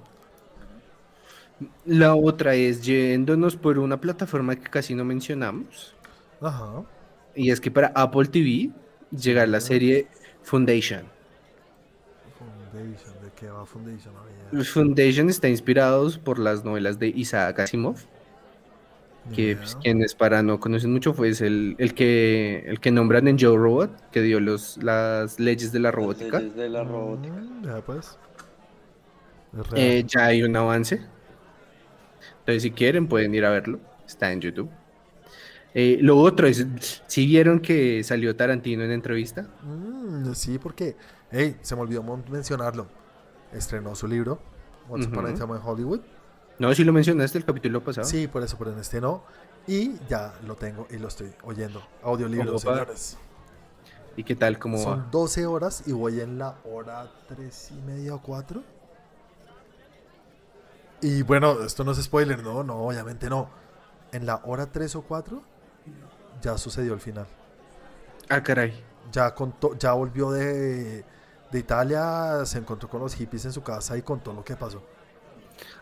La otra es yéndonos por una plataforma que casi no mencionamos, Ajá. y es que para Apple TV llega la serie Foundation. Foundation, ¿de qué va Foundation? Foundation está inspirado por las novelas de Isaac Asimov, que pues, quienes para no conocen mucho fue es el, el que el que nombran en Joe Robot, que dio los, las leyes de la Las robótica. leyes de la robótica. Mm, ya pues. Eh, ya hay un avance. Entonces, si quieren, pueden ir a verlo. Está en YouTube. Eh, lo otro es, si vieron que salió Tarantino en entrevista? Mm, sí, porque, hey, se me olvidó mencionarlo. Estrenó su libro, Once Upon a Ujú. Time in Hollywood. No, si lo mencionaste el capítulo pasado. Sí, por eso, pero en este no. Y ya lo tengo y lo estoy oyendo. Audiolibro, señores. ¿Y qué tal? ¿Cómo Son va? 12 horas y voy en la hora 3 y media o 4. Y bueno, esto no es spoiler, no, no, obviamente no. En la hora 3 o 4 ya sucedió el final. Ah, caray. Ya contó, ya volvió de, de Italia, se encontró con los hippies en su casa y contó lo que pasó.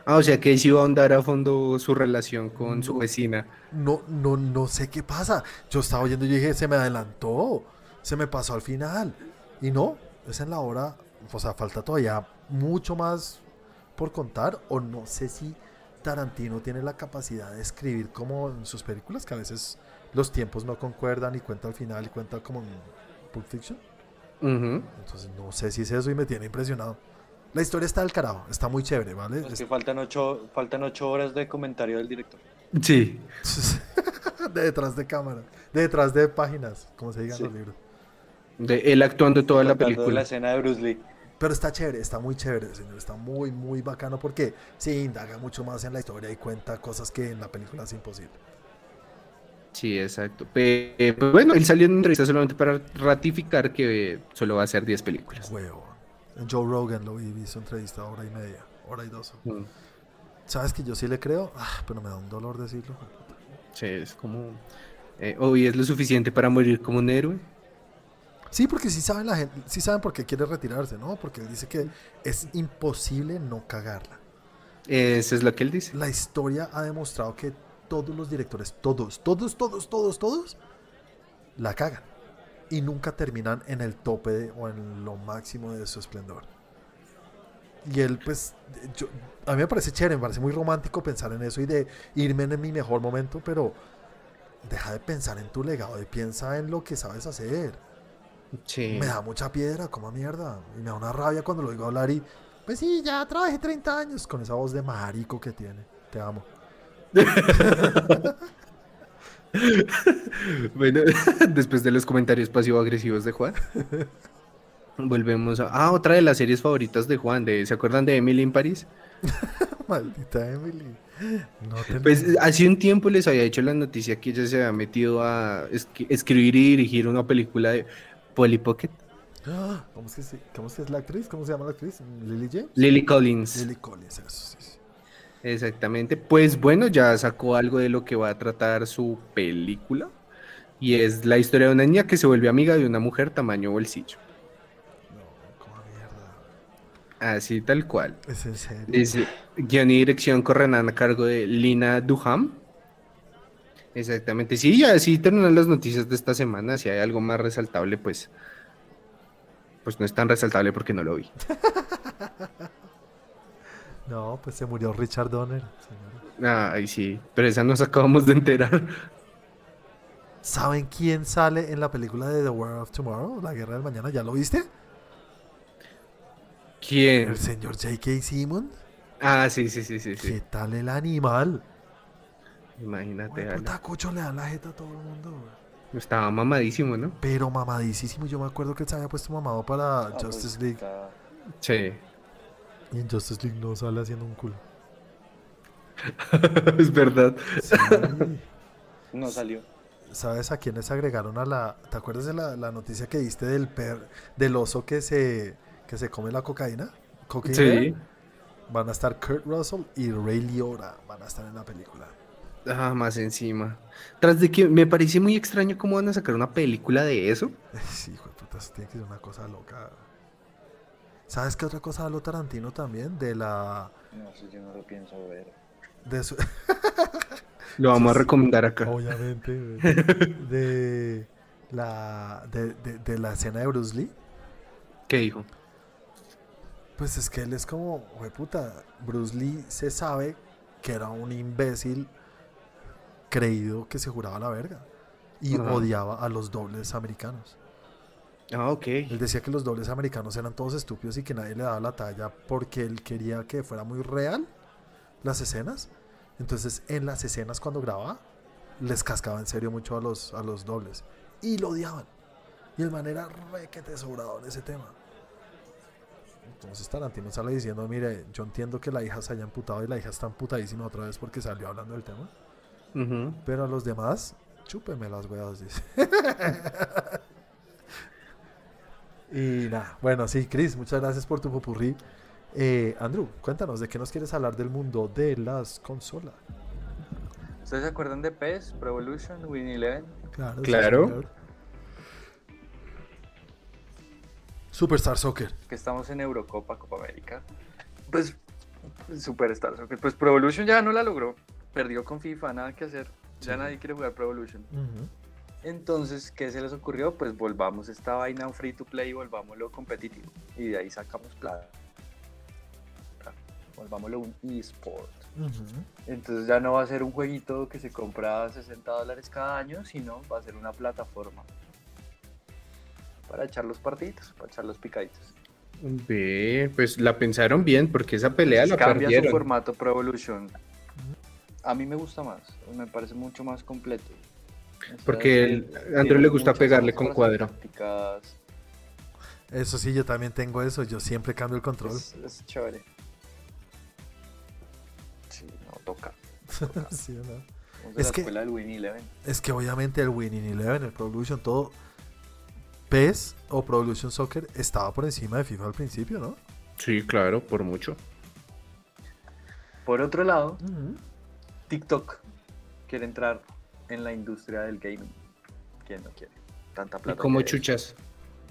Ah, o sea que sí iba a ahondar a fondo su relación con su vecina. No, no, no sé qué pasa. Yo estaba oyendo y dije, se me adelantó, se me pasó al final. Y no, es en la hora, o sea, falta todavía mucho más por contar. O no sé si Tarantino tiene la capacidad de escribir como en sus películas, que a veces los tiempos no concuerdan y cuenta al final y cuenta como en Pulp Fiction. Entonces no sé si es eso y me tiene impresionado. La historia está del carajo, está muy chévere, ¿vale? Es que faltan ocho, faltan ocho horas de comentario del director. Sí. (laughs) de detrás de cámara, de detrás de páginas, como se digan Sí. los libros. De él actuando toda la Contando película. la escena de Bruce Lee. Pero está chévere, está muy chévere, señor. Está muy, muy bacano porque sí indaga mucho más en la historia y cuenta cosas que en la película es imposible. Sí, exacto. Pe- eh, pues bueno, él salió en una entrevista solamente para ratificar que solo va a hacer 10 películas. Huevo. Joe Rogan lo vi, vi su entrevista hora y media, hora y dos. Mm, ¿Sabes que yo sí le creo? Ah, pero me da un dolor decirlo. Sí, es como... Eh, hoy es lo suficiente para morir como un héroe. Sí, porque sí saben la gente, sí saben por qué quiere retirarse, ¿no? Porque él dice que es imposible no cagarla. Eso es lo que él dice. La historia ha demostrado que todos los directores, todos, todos, todos, todos, todos, la cagan. Y nunca terminan en el tope de- o en lo máximo de su esplendor. Y él, pues, yo- a mí me parece chévere, me parece muy romántico pensar en eso y de irme en mi mejor momento, pero deja de pensar en tu legado y piensa en lo que sabes hacer. Sí. Me da mucha piedra, como mierda. Y me da una rabia cuando lo oigo hablar y, pues sí, ya trabajé 30 años con esa voz de marico que tiene. Te amo. (laughs) Bueno, (laughs) después de los comentarios pasivo-agresivos de Juan, (laughs) volvemos a... Ah, otra de las series favoritas de Juan, de, ¿se acuerdan de Emily en París? Maldita Emily. No te Pues hace un tiempo les había hecho la noticia que ella se había metido a escribir y dirigir una película de Polly Pocket. Ah, ¿Cómo es, que se- cómo es que es la actriz? ¿Cómo se llama la actriz? ¿Lily James? Lily Collins. Lily Collins, eso sí. sí. Exactamente. Pues bueno, ya sacó algo de lo que va a tratar su película. Y es la historia de una niña que se vuelve amiga de una mujer tamaño bolsillo. No, como mierda. Así tal cual. Es en serio. Dice, guion y dirección corren a cargo de Lina Duham. Exactamente. Sí, ya así terminan las noticias de esta semana. Si hay algo más resaltable, pues. Pues no es tan resaltable porque no lo vi. (laughs) No, pues se murió Richard Donner. señora. Ay, sí. Pero esa nos acabamos de enterar. ¿Saben quién sale en la película de The War of Tomorrow? La Guerra del Mañana. ¿Ya lo viste? ¿Quién? El señor J.K. Simmons. Ah, sí, sí, sí, sí. sí. ¿Qué tal el animal? Imagínate, Ale. puta cucho le da la jeta a todo el mundo, güey. Estaba mamadísimo, ¿no? Pero mamadísimo. Yo me acuerdo que él se había puesto mamado para Ah, pues, Justice League. está- Sí. Y en Justice League no sale haciendo un culo. (laughs) es verdad. Sí. No salió. ¿Sabes a quiénes agregaron a la... ¿Te acuerdas de la, la noticia que diste del per, del oso que se, que se come la cocaína? Cocaine Sí. Van a estar Kurt Russell y Ray Liotta. Van a estar en la película. Ah, más encima. Tras de que me parece muy extraño cómo van a sacar una película de eso. (laughs) Sí, hijo de puta, eso tiene que ser una cosa loca. ¿Sabes qué otra cosa habló Tarantino también? De la... No sé, yo no lo pienso ver. De su, (laughs) Lo vamos a recomendar acá. obviamente. (laughs) De la, de, de- de la escena de Bruce Lee. ¿Qué dijo? Pues es que él es como, puta, Bruce Lee se sabe que era un imbécil creído que se juraba la verga. Y Ajá. odiaba a los dobles americanos. Ah, ok. Él decía que los dobles americanos eran todos estúpidos y que nadie le daba la talla porque él quería que fuera muy real las escenas. Entonces, en las escenas cuando grababa, les cascaba en serio mucho a los, a los dobles. Y lo odiaban. Y el man era re que te sobrado en ese tema. Entonces Tarantino sale diciendo, mire, yo entiendo que la hija se haya emputado y la hija está emputadísima otra vez porque salió hablando del tema. Pero a los demás, chúpeme las weas, dice. (laughs) y nada, bueno, sí, Chris, muchas gracias por tu popurrí. Eh, Andrew, cuéntanos, ¿de qué nos quieres hablar del mundo de las consolas? ¿Ustedes se acuerdan de PES, Pro Evolution, Win Eleven? Claro. Claro. Superstar Soccer. Que estamos en Eurocopa, Copa América. Pues, Superstar Soccer. Pues Pro Evolution ya no la logró. Perdió con FIFA, nada que hacer. Ya Sí. nadie quiere jugar Pro Evolution. Entonces, ¿qué se les ocurrió? Pues volvamos esta vaina free to play y volvámoslo competitivo. Y de ahí sacamos plata. Volvámoslo un eSport. Ujú. Entonces ya no va a ser un jueguito que se compra a 60 dólares cada año, sino va a ser una plataforma para echar los partiditos, para echar los picaditos. Ve, pues la pensaron bien porque esa pelea la Cambia su perdieron. formato Pro Evolution. A mí me gusta más, me parece mucho más completo. O sea, Porque el- a Andrew le gusta pegarle con cuadro. Eso sí, yo también tengo eso. Yo siempre cambio el control. Es, es chévere. Sí, no, toca. (laughs) Sí, ¿no? Es la que-. Es que obviamente el Winning Eleven, el Pro Evolution, todo. PES o Pro Evolution Soccer estaba por encima de FIFA al principio, ¿no? Sí, claro, por mucho. Por otro lado, TikTok quiere entrar en la industria del gaming. ¿Quién no quiere? Tanta Y plata. como que- chuchas.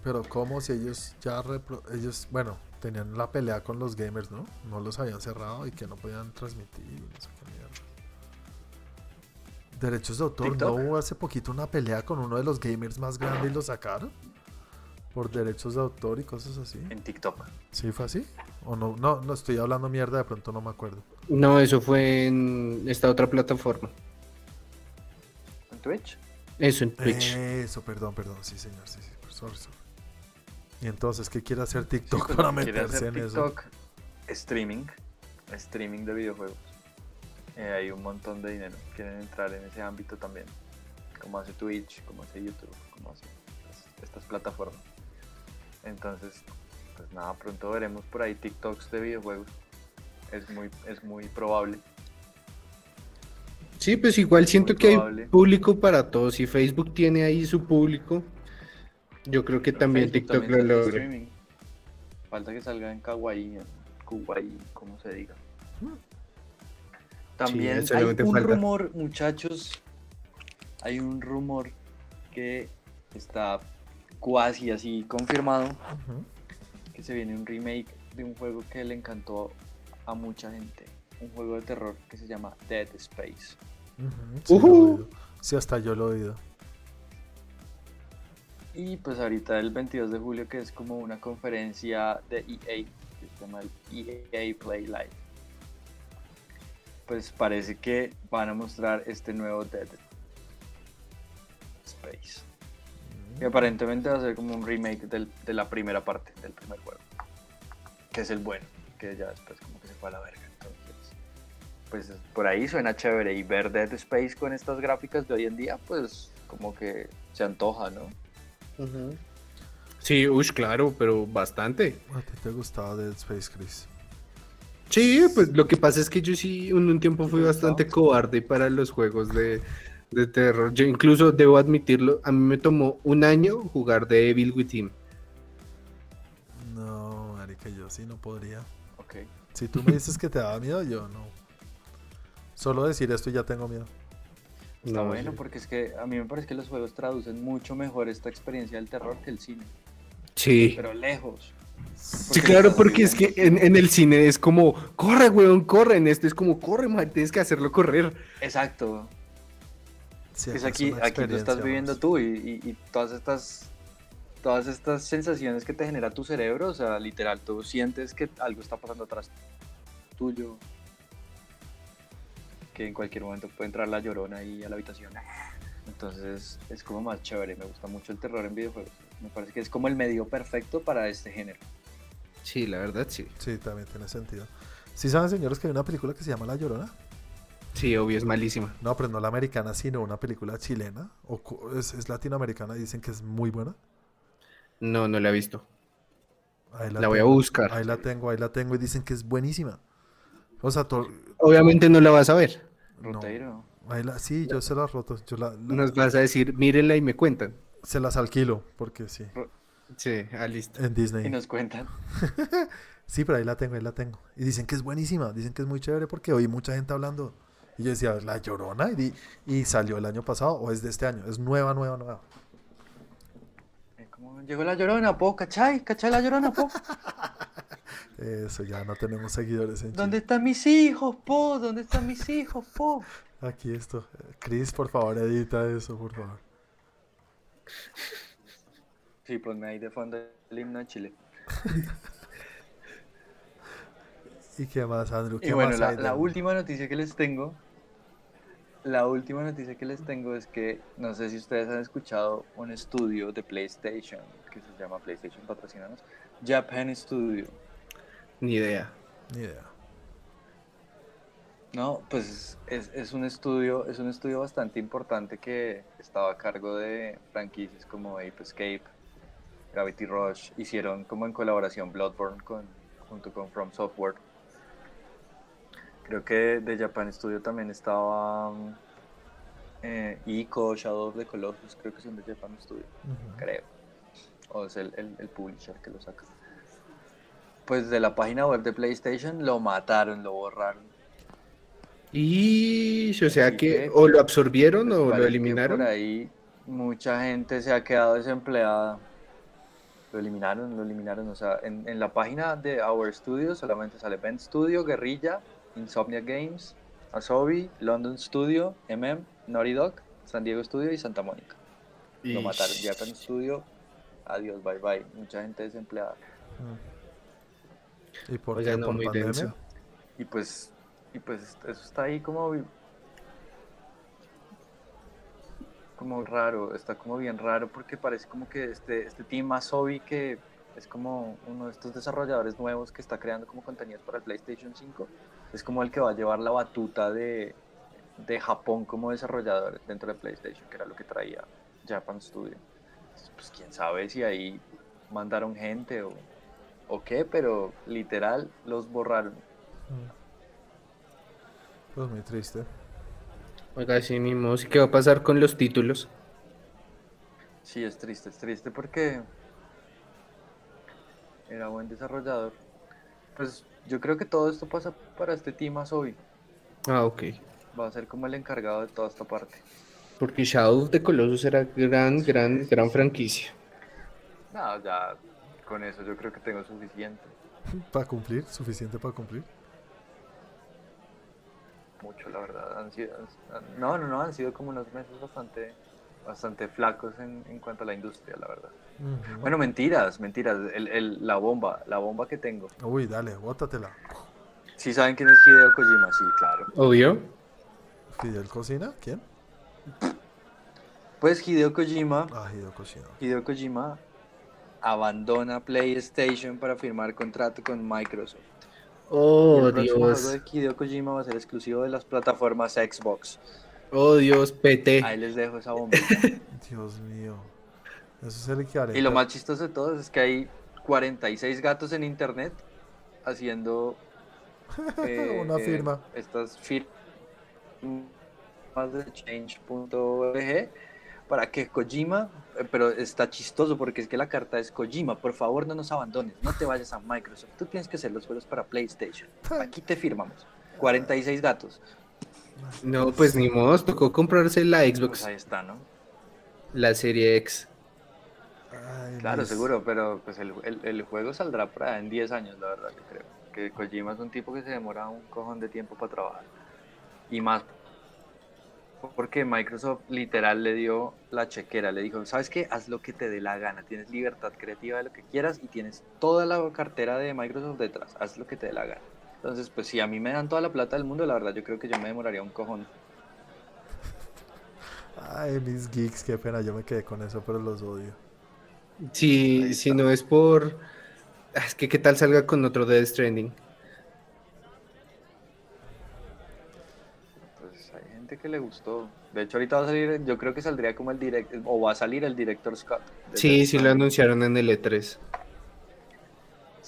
Pero como si ellos ya repro- ellos, bueno, tenían la pelea con los gamers, ¿no? No los habían cerrado y que no podían transmitir y no sé qué mierda. Derechos de autor, TikTok. ¿no hubo hace poquito una pelea con uno de los gamers más grandes y lo sacaron? Por derechos de autor y cosas así. En TikTok. ¿Sí fue así? ¿O no? No, no estoy hablando mierda, de pronto no me acuerdo. No, eso fue en esta otra plataforma. ¿En Twitch? Eso en Twitch. Eso, perdón, perdón, sí señor, sí, sí, sorry, sorry. Y entonces, ¿qué quiere hacer TikTok para meterse hacer en eso? TikTok streaming. Streaming de videojuegos. Eh, hay un montón de dinero. Quieren entrar en ese ámbito también. Como hace Twitch, como hace YouTube, como hace estas, estas plataformas. Entonces, pues nada, pronto veremos por ahí TikToks de videojuegos. Es muy, es muy probable. Sí, pues igual siento que hay público para todos. Si Facebook tiene ahí su público, yo creo que también Facebook TikTok también lo logra. Falta que salga en Kawaii, en Kuwait, como se diga. También hay un falta. rumor, muchachos. Hay un rumor que está cuasi así confirmado. Que se viene un remake de un juego que le encantó a mucha gente. Un juego de terror que se llama Dead Space. Sí, oído. Sí, hasta yo lo he oído. Y pues ahorita el 22 de julio, que es como una conferencia de EA, que se llama el EA Play Live. Pues parece que van a mostrar este nuevo Dead Space. Que aparentemente va a ser como un remake del- de la primera parte del primer juego. Que es el bueno, que ya después como que se fue a la verga. Entonces, pues por ahí suena chévere. Y ver Dead Space con estas gráficas de hoy en día, pues como que se antoja, ¿no? Sí, ush, claro, pero bastante. ¿A ti te gustaba Dead Space, Chris? Sí, pues lo que pasa es que yo sí en un tiempo fui ¿Te bastante cobarde para los juegos de, de terror. Yo incluso debo admitirlo, a mí me tomó un año jugar de Evil Within. No, marica, yo sí no podría. Ok. Si tú me dices que te daba miedo, yo no. Solo decir esto y ya tengo miedo. Está No, bueno sí. porque es que a mí me parece que los juegos traducen mucho mejor esta experiencia del terror que el cine. Sí. Pero lejos. Sí, claro, porque es que en, en el cine es como, corre, weón, corre. En este es como, corre, man, tienes que hacerlo correr. Exacto. Sí, es aquí, aquí tú estás viviendo tú y, y- y todas estas todas estas sensaciones que te genera tu cerebro, o sea, literal, tú sientes que algo está pasando atrás tuyo, que en cualquier momento puede entrar la llorona ahí a la habitación. Entonces es como más chévere, me gusta mucho el terror en videojuegos. Me parece que es como el medio perfecto para este género. Sí, la verdad, sí. Sí, también tiene sentido. ¿Sí saben, señores, que hay una película que se llama La Llorona? Sí, obvio, es malísima. No, pero no la americana, sino una película chilena. O es, es latinoamericana y dicen que es muy buena. No, no la he visto. Ahí La voy a buscar. Ahí la tengo, ahí la tengo y dicen que es buenísima. O sea, to- Obviamente no la vas a ver. no, Roteiro. ahí la- sí, yo se las roto. Yo la- la- Nos vas a decir, mírenla y me cuentan. se las alquilo, porque sí. Sí, ah, listo. En Disney. Y nos cuentan. (laughs) Sí, pero ahí la tengo, ahí la tengo. Y dicen que es buenísima, dicen que es muy chévere porque oí mucha gente hablando. Y yo decía, La Llorona, y, di- y salió el año pasado o es de este año. Es nueva, nueva, nueva. Eh, como, Llegó la llorona, po, ¿cachai? ¿Cachai la llorona, po? (laughs) Eso, ya no tenemos seguidores en ¿Dónde Chile. están mis hijos, po? ¿Dónde están mis hijos, po? Aquí esto. Chris, por favor, edita eso, por favor. Sí, ponme ahí de fondo el himno de Chile. (laughs) ¿Y qué más, Andrew? ¿Qué Y bueno, más la, la última noticia que les tengo, la última noticia que les tengo es que no sé si ustedes han escuchado un estudio de PlayStation que se llama PlayStation Patrocinanos, Japan Studio. Ni idea. Ni idea. No, pues es, es un estudio, es un estudio bastante importante que estaba a cargo de franquicias como Ape Escape, Gravity Rush, hicieron como en colaboración Bloodborne con, junto con From Software. Creo que de Japan Studio también estaba, eh, Ico, Shadow of the Colossus, creo que son de Japan Studio, creo. O es el, el, el publisher que lo saca. Pues de la página web de PlayStation lo mataron, lo borraron. Y, o sea que, que, o lo absorbieron Pues o lo eliminaron. Por ahí mucha gente se ha quedado desempleada. Lo eliminaron, lo eliminaron. O sea, en, en la página de Our Studio solamente sale Bend Studio, Guerrilla, Insomnia Games, Asobi, London Studio, MM, Naughty Dog, San Diego Studio y Santa Mónica. Lo mataron. Japan Studio, adiós, bye bye. Mucha gente desempleada. ¿Y por Oiga, qué? no, ¿Por muy pandemia? denso. Y pues, y pues eso está ahí como, como raro, está como bien raro porque parece como que este, este team Asobi que es como uno de estos desarrolladores nuevos que está creando como contenidos para el PlayStation 5, es como el que va a llevar la batuta de, de Japón como desarrollador dentro de PlayStation, que era lo que traía Japan Studio. Entonces, pues quién sabe si ahí mandaron gente o, o qué, pero literal los borraron. Mm. Pues muy triste. Oiga, sí, mi mouse, ¿y qué va a pasar con los títulos? Sí, es triste, es triste porque era buen desarrollador. Pues yo creo que todo esto pasa para este team hoy. Ah, ok. Va a ser como el encargado de toda esta parte. Porque Shadow of the Colossus era gran, gran, gran franquicia. No, ya con eso yo creo que tengo suficiente. ¿Para cumplir? ¿Suficiente para cumplir? Mucho, la verdad. Han sido, han- no, no, no, han sido como unos meses bastante, bastante flacos en, en cuanto a la industria, la verdad. Bueno, mentiras, mentiras. El, el- la bomba, la bomba que tengo. Uy, dale, bótatela. ¿Sí saben quién es Hideo Kojima? Sí, claro. Obvio. ¿Fidel Cocina? ¿Quién? Pues Hideo Kojima Ah, Hideo Cocina. Hideo Kojima abandona PlayStation para firmar contrato con Microsoft. Oh, el Dios. juego de Hideo Kojima va a ser exclusivo de las plataformas Xbox. Oh, Dios, PT. Ahí les dejo esa bomba. (laughs) Dios mío. Eso es el equivalente. y lo más chistoso de todo es que hay 46 gatos en internet haciendo (laughs) eh, Una eh, firma. estas firmas de change.org para que Kojima, eh, pero está chistoso porque es que la carta es Kojima, por favor no nos abandones, no te vayas a Microsoft, tú tienes que hacer los juegos para PlayStation, (laughs) aquí te firmamos. 46 gatos, No, pues ni modo, tocó comprarse la pues Xbox, ahí está, ¿no? la serie X. Ay, Claro, seguro, pero pues el, el- el juego saldrá por ahí en 10 años, la verdad, yo creo. Que Kojima es un tipo que se demora un cojón de tiempo para trabajar. Y más porque Microsoft literal le dio la chequera, le dijo, ¿sabes qué? Haz lo que te dé la gana, tienes libertad creativa de lo que quieras y tienes toda la cartera de Microsoft detrás, haz lo que te dé la gana. Entonces, pues si a mí me dan toda la plata del mundo, la verdad yo creo que yo me demoraría un cojón. Ay, mis geeks, qué pena. Yo me quedé con eso, pero los odio. Si, Ahí si no es por... Ah, Es que qué tal salga con otro Death Stranding. Pues hay gente que le gustó. De hecho, ahorita va a salir, yo creo que saldría como el direct, o va a salir el director Scott. Sí, Death sí lo anunciaron en el E E3.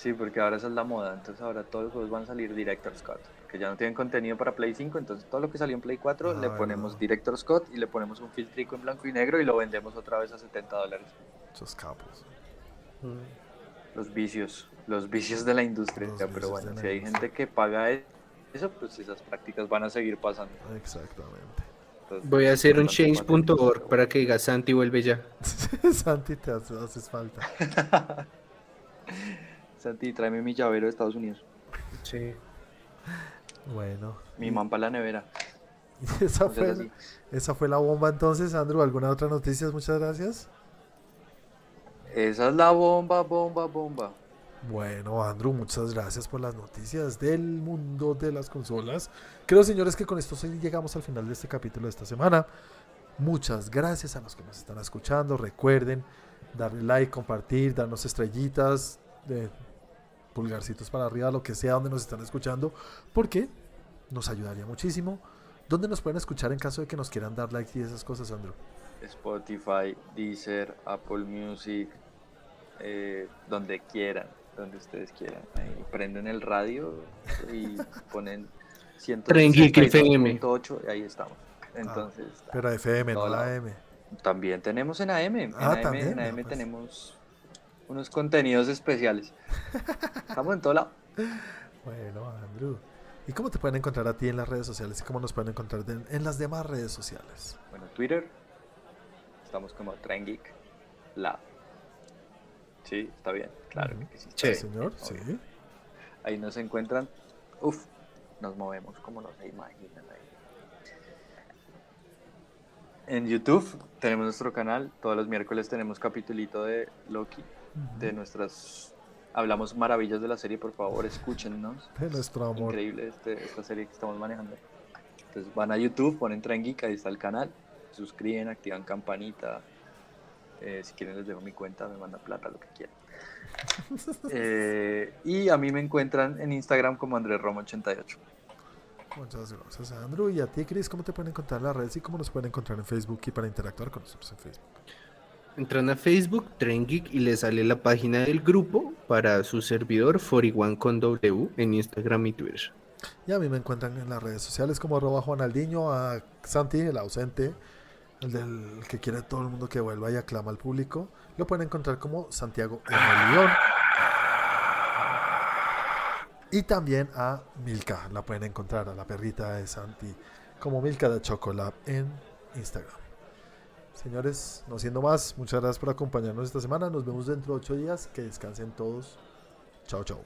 Sí, porque ahora esa es la moda, entonces ahora todos los juegos van a salir Director Scott, que ya no tienen contenido para Play 5, entonces todo lo que salió en Play 4 le Ah, ponemos no. Director Scott y le ponemos un filtrico en blanco y negro y lo vendemos otra vez a 70 dólares. Esos capos. Los vicios, los vicios de la industria, Los pero bueno, si hay industria. gente que paga eso, pues esas prácticas van a seguir pasando. Exactamente. Entonces, Voy a hacer un change.org para que diga Santi vuelve ya. (laughs) Santi, te hace- haces falta. (laughs) Santi, tráeme mi llavero de Estados Unidos, Sí. Bueno. mi man para la nevera. (laughs) Esa fue, así. esa fue la bomba entonces, Andrew. ¿Alguna otra noticia? Muchas gracias. Esa es la bomba, bomba, bomba. Bueno, Andrew, muchas gracias por las noticias del mundo de las consolas. Creo, señores, que con esto sí llegamos al final de este capítulo de esta semana. Muchas gracias a los que nos están escuchando. Recuerden darle like, compartir, darnos estrellitas, de pulgarcitos para arriba, lo que sea donde nos están escuchando, porque nos ayudaría muchísimo. ¿Dónde nos pueden escuchar en caso de que nos quieran dar like y esas cosas, Andrew? Spotify, Deezer, Apple Music, eh, donde quieran, donde ustedes quieran. Ahí prenden el radio y (laughs) ponen Prenden Geek FM. 162.8 y ahí estamos. Entonces, Pero FM, no la. AM. también tenemos en AM. En Ah, AM, también, en AM pues. tenemos unos contenidos especiales. Estamos en todo lado. Bueno, Andrew. ¿Y cómo te pueden encontrar a ti en las redes sociales? ¿Y cómo nos pueden encontrar en las demás redes sociales? Bueno, Twitter. Estamos como Tren Geek Lab. Sí, está bien. Claro que sí. Señor. Sí. Ahí nos encuentran. Uf, nos movemos como no se imaginan ahí. En YouTube tenemos nuestro canal. Todos los miércoles tenemos capitulito de Loki. De nuestras... Hablamos maravillas de la serie, por favor, escúchennos. (laughs) De nuestro amor. Increíble este- esta serie que estamos manejando. Entonces van a YouTube, ponen Geek, ahí está el canal. Suscriben, activan campanita. Eh, si quieren les dejo mi cuenta, me mandan plata, lo que quieran. (laughs) Eh, y a mí me encuentran en Instagram como Andrés Romo 88. Muchas gracias, Andrew. Y a ti, Chris, ¿cómo te pueden encontrar en las redes y cómo nos pueden encontrar en Facebook y para interactuar con nosotros en Facebook? Entran a Facebook, Tren Geek, y les sale la página del grupo para su servidor 41 con W en Instagram y Twitter. Y a mí me encuentran en las redes sociales como arroba Juan Aldiño, a Santi, el ausente, el del que quiere todo el mundo que vuelva y aclama al público. Lo pueden encontrar como Santiago. León. Y también a Milka, la pueden encontrar, a la perrita de Santi, como Milka de Chocolate en Instagram. Señores, no siendo más, muchas gracias por acompañarnos esta semana. Nos vemos dentro de ocho días. Que descansen todos. Chao, chao.